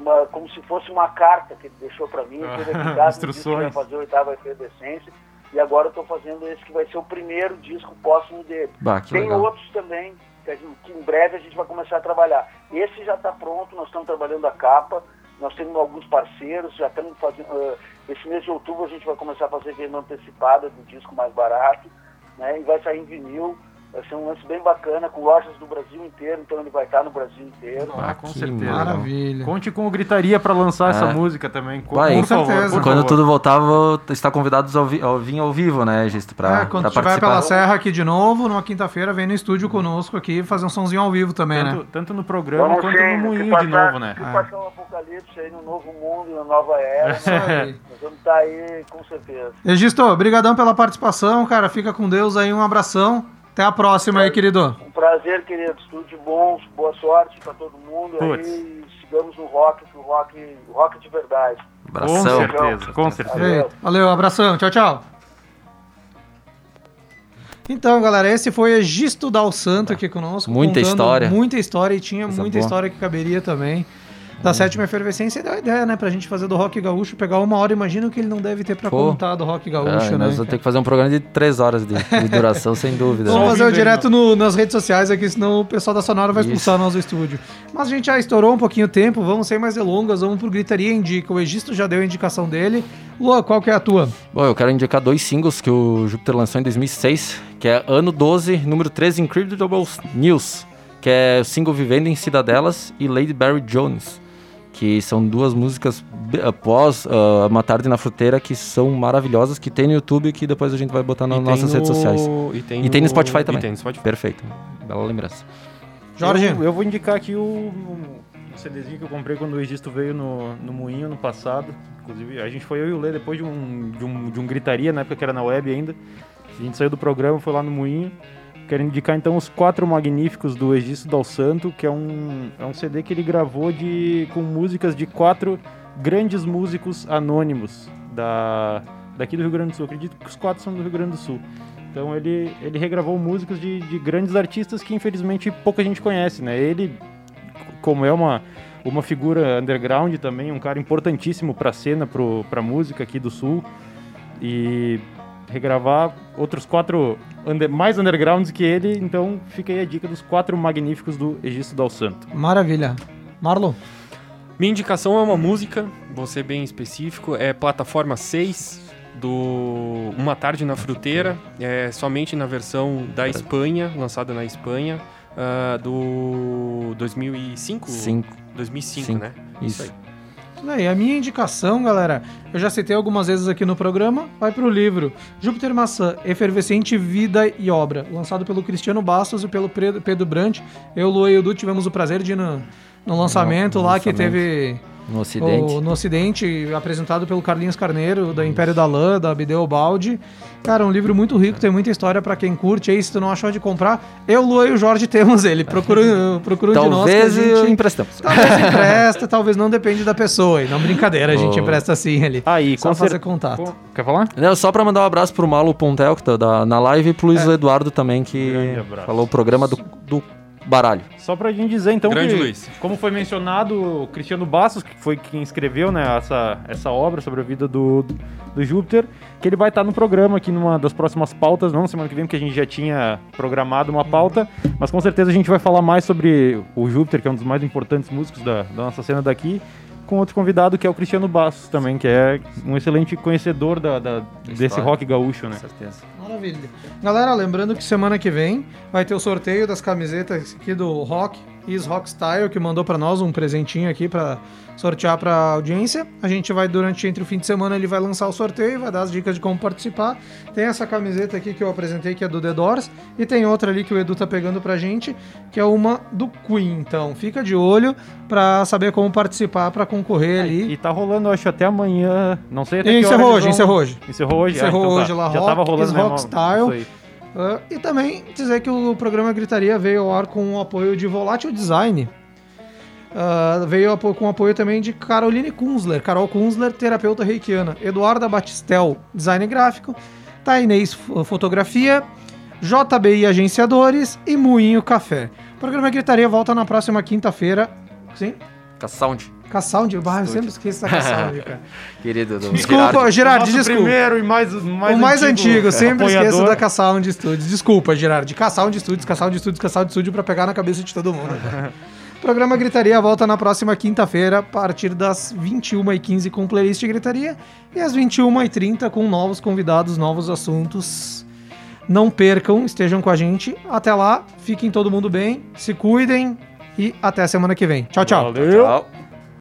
uma- como se fosse uma carta que ele deixou para mim. Teve aqui em casa, que vai fazer a oitava efervescência. E agora eu estou fazendo esse que vai ser o primeiro disco póstumo dele. Bah, Tem legal. outros também, que, em breve a gente vai começar a trabalhar. Esse já está pronto, nós estamos trabalhando a capa, nós temos alguns parceiros, já estamos fazendo. ah, esse mês de outubro a gente vai começar a fazer venda antecipada do disco mais barato, né? E vai sair em vinil. Vai ser um lance bem bacana, com lojas do Brasil inteiro, então ele vai estar no Brasil inteiro. Ah, com Que certeza. Maravilha. Conte com o Gritaria pra lançar essa É. música também. Com, Vai, com favor, certeza. por Quando favor. tudo voltar, vou estar convidados ao, vi- ao vir ao vivo, né, Gisto? Pra, É, quando pra estiver pela Serra aqui de novo, numa quinta-feira, vem no estúdio conosco aqui fazer um somzinho ao vivo também, Tanto, né? tanto no programa Vamos quanto sim, no moinho de passar- novo, né? Que Ah. passar um apocalipse aí no novo mundo, na nova era. Né? Nós vamos estar aí com certeza. Egisto, obrigadão pela participação, cara. Fica com Deus aí, um abração. Até a próxima aí, querido. Um prazer, queridos. Tudo de bom, boa sorte pra todo mundo. Putz. Aí sigamos no rock, o rock, o rock de verdade. Com Abração. certeza, com certeza. Valeu, valeu abração. Tchau, tchau. Então, galera, esse foi Egisto Dal Santo aqui conosco. Muita história. Muita história e tinha Coisa muita boa. história que caberia também. Da sétima efervescência, e deu a ideia, né, pra gente fazer do rock gaúcho, pegar uma hora, imagina o que ele não deve ter pra Pô. contar do rock É, gaúcho, nós né? vamos cara? ter que fazer um programa de três horas de, de duração, sem dúvida. Vamos fazer o direto no- nas redes sociais aqui, senão o pessoal da Sonora vai Isso. expulsar nós do estúdio. Mas a gente já estourou um pouquinho o tempo, vamos sem mais delongas, vamos pro Gritaria Indica. O Egisto já deu a indicação dele. Lua, qual que é a tua? Bom, eu quero indicar dois singles que o Júpiter lançou em 2006, que é Ano 12, número 13, Incredible News, que é o single Vivendo em Cidadelas e Lady Barry Jones, que são duas músicas após ah, Uma Tarde na Fruteira que são maravilhosas, que tem no YouTube que depois a gente vai botar nas E nossas redes no- sociais. E tem, E tem no Spotify também. E tem no Spotify. Perfeito, bela lembrança. Jorge? Eu, eu vou indicar aqui o, o CDzinho que eu comprei quando o Egisto veio no, no Moinho no passado. Inclusive, a gente foi eu e o Lê depois de um, de, um, de um gritaria, na época que era na web ainda. A gente saiu do programa, foi lá no Moinho. Quero indicar então os quatro magníficos do Egisto Dal Santo, que é um, é um CD que ele gravou de, com músicas de quatro grandes músicos anônimos da, daqui do Rio Grande do Sul. Acredito que os quatro são do Rio Grande do Sul. Então ele, ele regravou músicas de, de grandes artistas que infelizmente pouca gente conhece, né? Ele, como é uma, uma figura underground também, um cara importantíssimo para a cena, para a música aqui do Sul, e regravar outros quatro under- mais undergrounds que ele, então fica aí a dica dos quatro magníficos do Egisto Dal Santo. Maravilha. Marlon? Minha indicação é uma música, vou ser bem específico, é plataforma 6 do Uma Tarde na Fruteira, é somente na versão da Espanha, lançada na Espanha, ah, do 2005? Cinco. 2005, Cinco. né? Isso. aí. E a minha indicação, galera, eu já citei algumas vezes aqui no programa, vai pro livro Júpiter Maçã, Efervescente Vida e Obra, lançado pelo Cristiano Bastos e pelo Pedro Brant. Eu, Lu e o Du tivemos o prazer de ir no, no lançamento No lá que lançamento. teve No Ocidente. o- no Ocidente, apresentado pelo Carlinhos Carneiro, da Império da Lã, da Abdeu Baldi. Cara, um livro muito rico, tem muita história pra quem curte. Aí, se tu não achou de comprar, eu, Lu e o Jorge temos ele. Procura, *laughs* procura um de nós que a Talvez gente... emprestamos. Talvez empresta, talvez não depende da pessoa. E não brincadeira, a gente Oh. empresta sim ali. Aí, Só com fazer cer- contato. com- Quer falar? Não, só pra mandar um abraço pro Malo Pontel, que tá da- na live, e pro Luiz É. Eduardo também, que falou o programa do, do baralho. Só pra gente dizer então Grande que, Luiz. como foi mencionado, o Cristiano Bastos, que foi quem escreveu né, essa, essa obra sobre a vida do, do Júpiter, que ele vai estar no programa aqui numa das próximas pautas, não semana que vem, porque a gente já tinha programado uma pauta, mas com certeza a gente vai falar mais sobre o Júpiter, que é um dos mais importantes músicos da, da nossa cena daqui, com outro convidado que é o Cristiano Bastos também, que é um excelente conhecedor da, da- desse rock gaúcho, né? Com certeza. Maravilha. Galera, lembrando que semana que vem vai ter o sorteio das camisetas aqui do Rock, Is Rock Style, que mandou pra nós um presentinho aqui pra sortear pra audiência. A gente vai, durante entre o fim de semana, ele vai lançar o sorteio, vai dar as dicas de como participar. Tem essa camiseta aqui que eu apresentei, que é do The Doors, e tem outra ali que o Edu tá pegando pra gente, que é uma do Queen. Então, fica de olho pra saber como participar pra concorrer ali. E tá rolando, acho, até amanhã. Não sei até E que encerrou hoje, vão- encerrou hoje. Encerrou hoje? Encerrou Ah, então tá. hoje lá, Já Rock, tava rolando is Ah, e também dizer que o programa Gritaria veio ao ar com o apoio de Volátil Design. Ah, veio com o apoio também de Caroline Kunzler, Carol Kunzler, terapeuta reikiana, Eduarda Batistel, design gráfico, Tainês Fo- Fotografia, JBI Agenciadores e Moinho Café. O programa Gritaria volta na próxima quinta-feira. Sim? K-Sound, K-Sound, bah, eu sempre esqueço da K-Sound, cara. *laughs* querido do Desculpa, Gerardo. Gerard, Nosso desculpa. primeiro e mais, mais o mais antigo, sempre esqueço apoiador. da K-Sound Studios. Desculpa, Gerard. K-Sound Studios, K-Sound Studios, K-Sound Studios pra pegar na cabeça de todo mundo. *laughs* Programa Gritaria volta na próxima quinta-feira, a partir das 21h15 com playlist Gritaria e às 21h30 com novos convidados, novos assuntos. Não percam, estejam com a gente. Até lá, fiquem todo mundo bem, se cuidem e até a semana que vem. Tchau, tchau. Valeu! Tchau.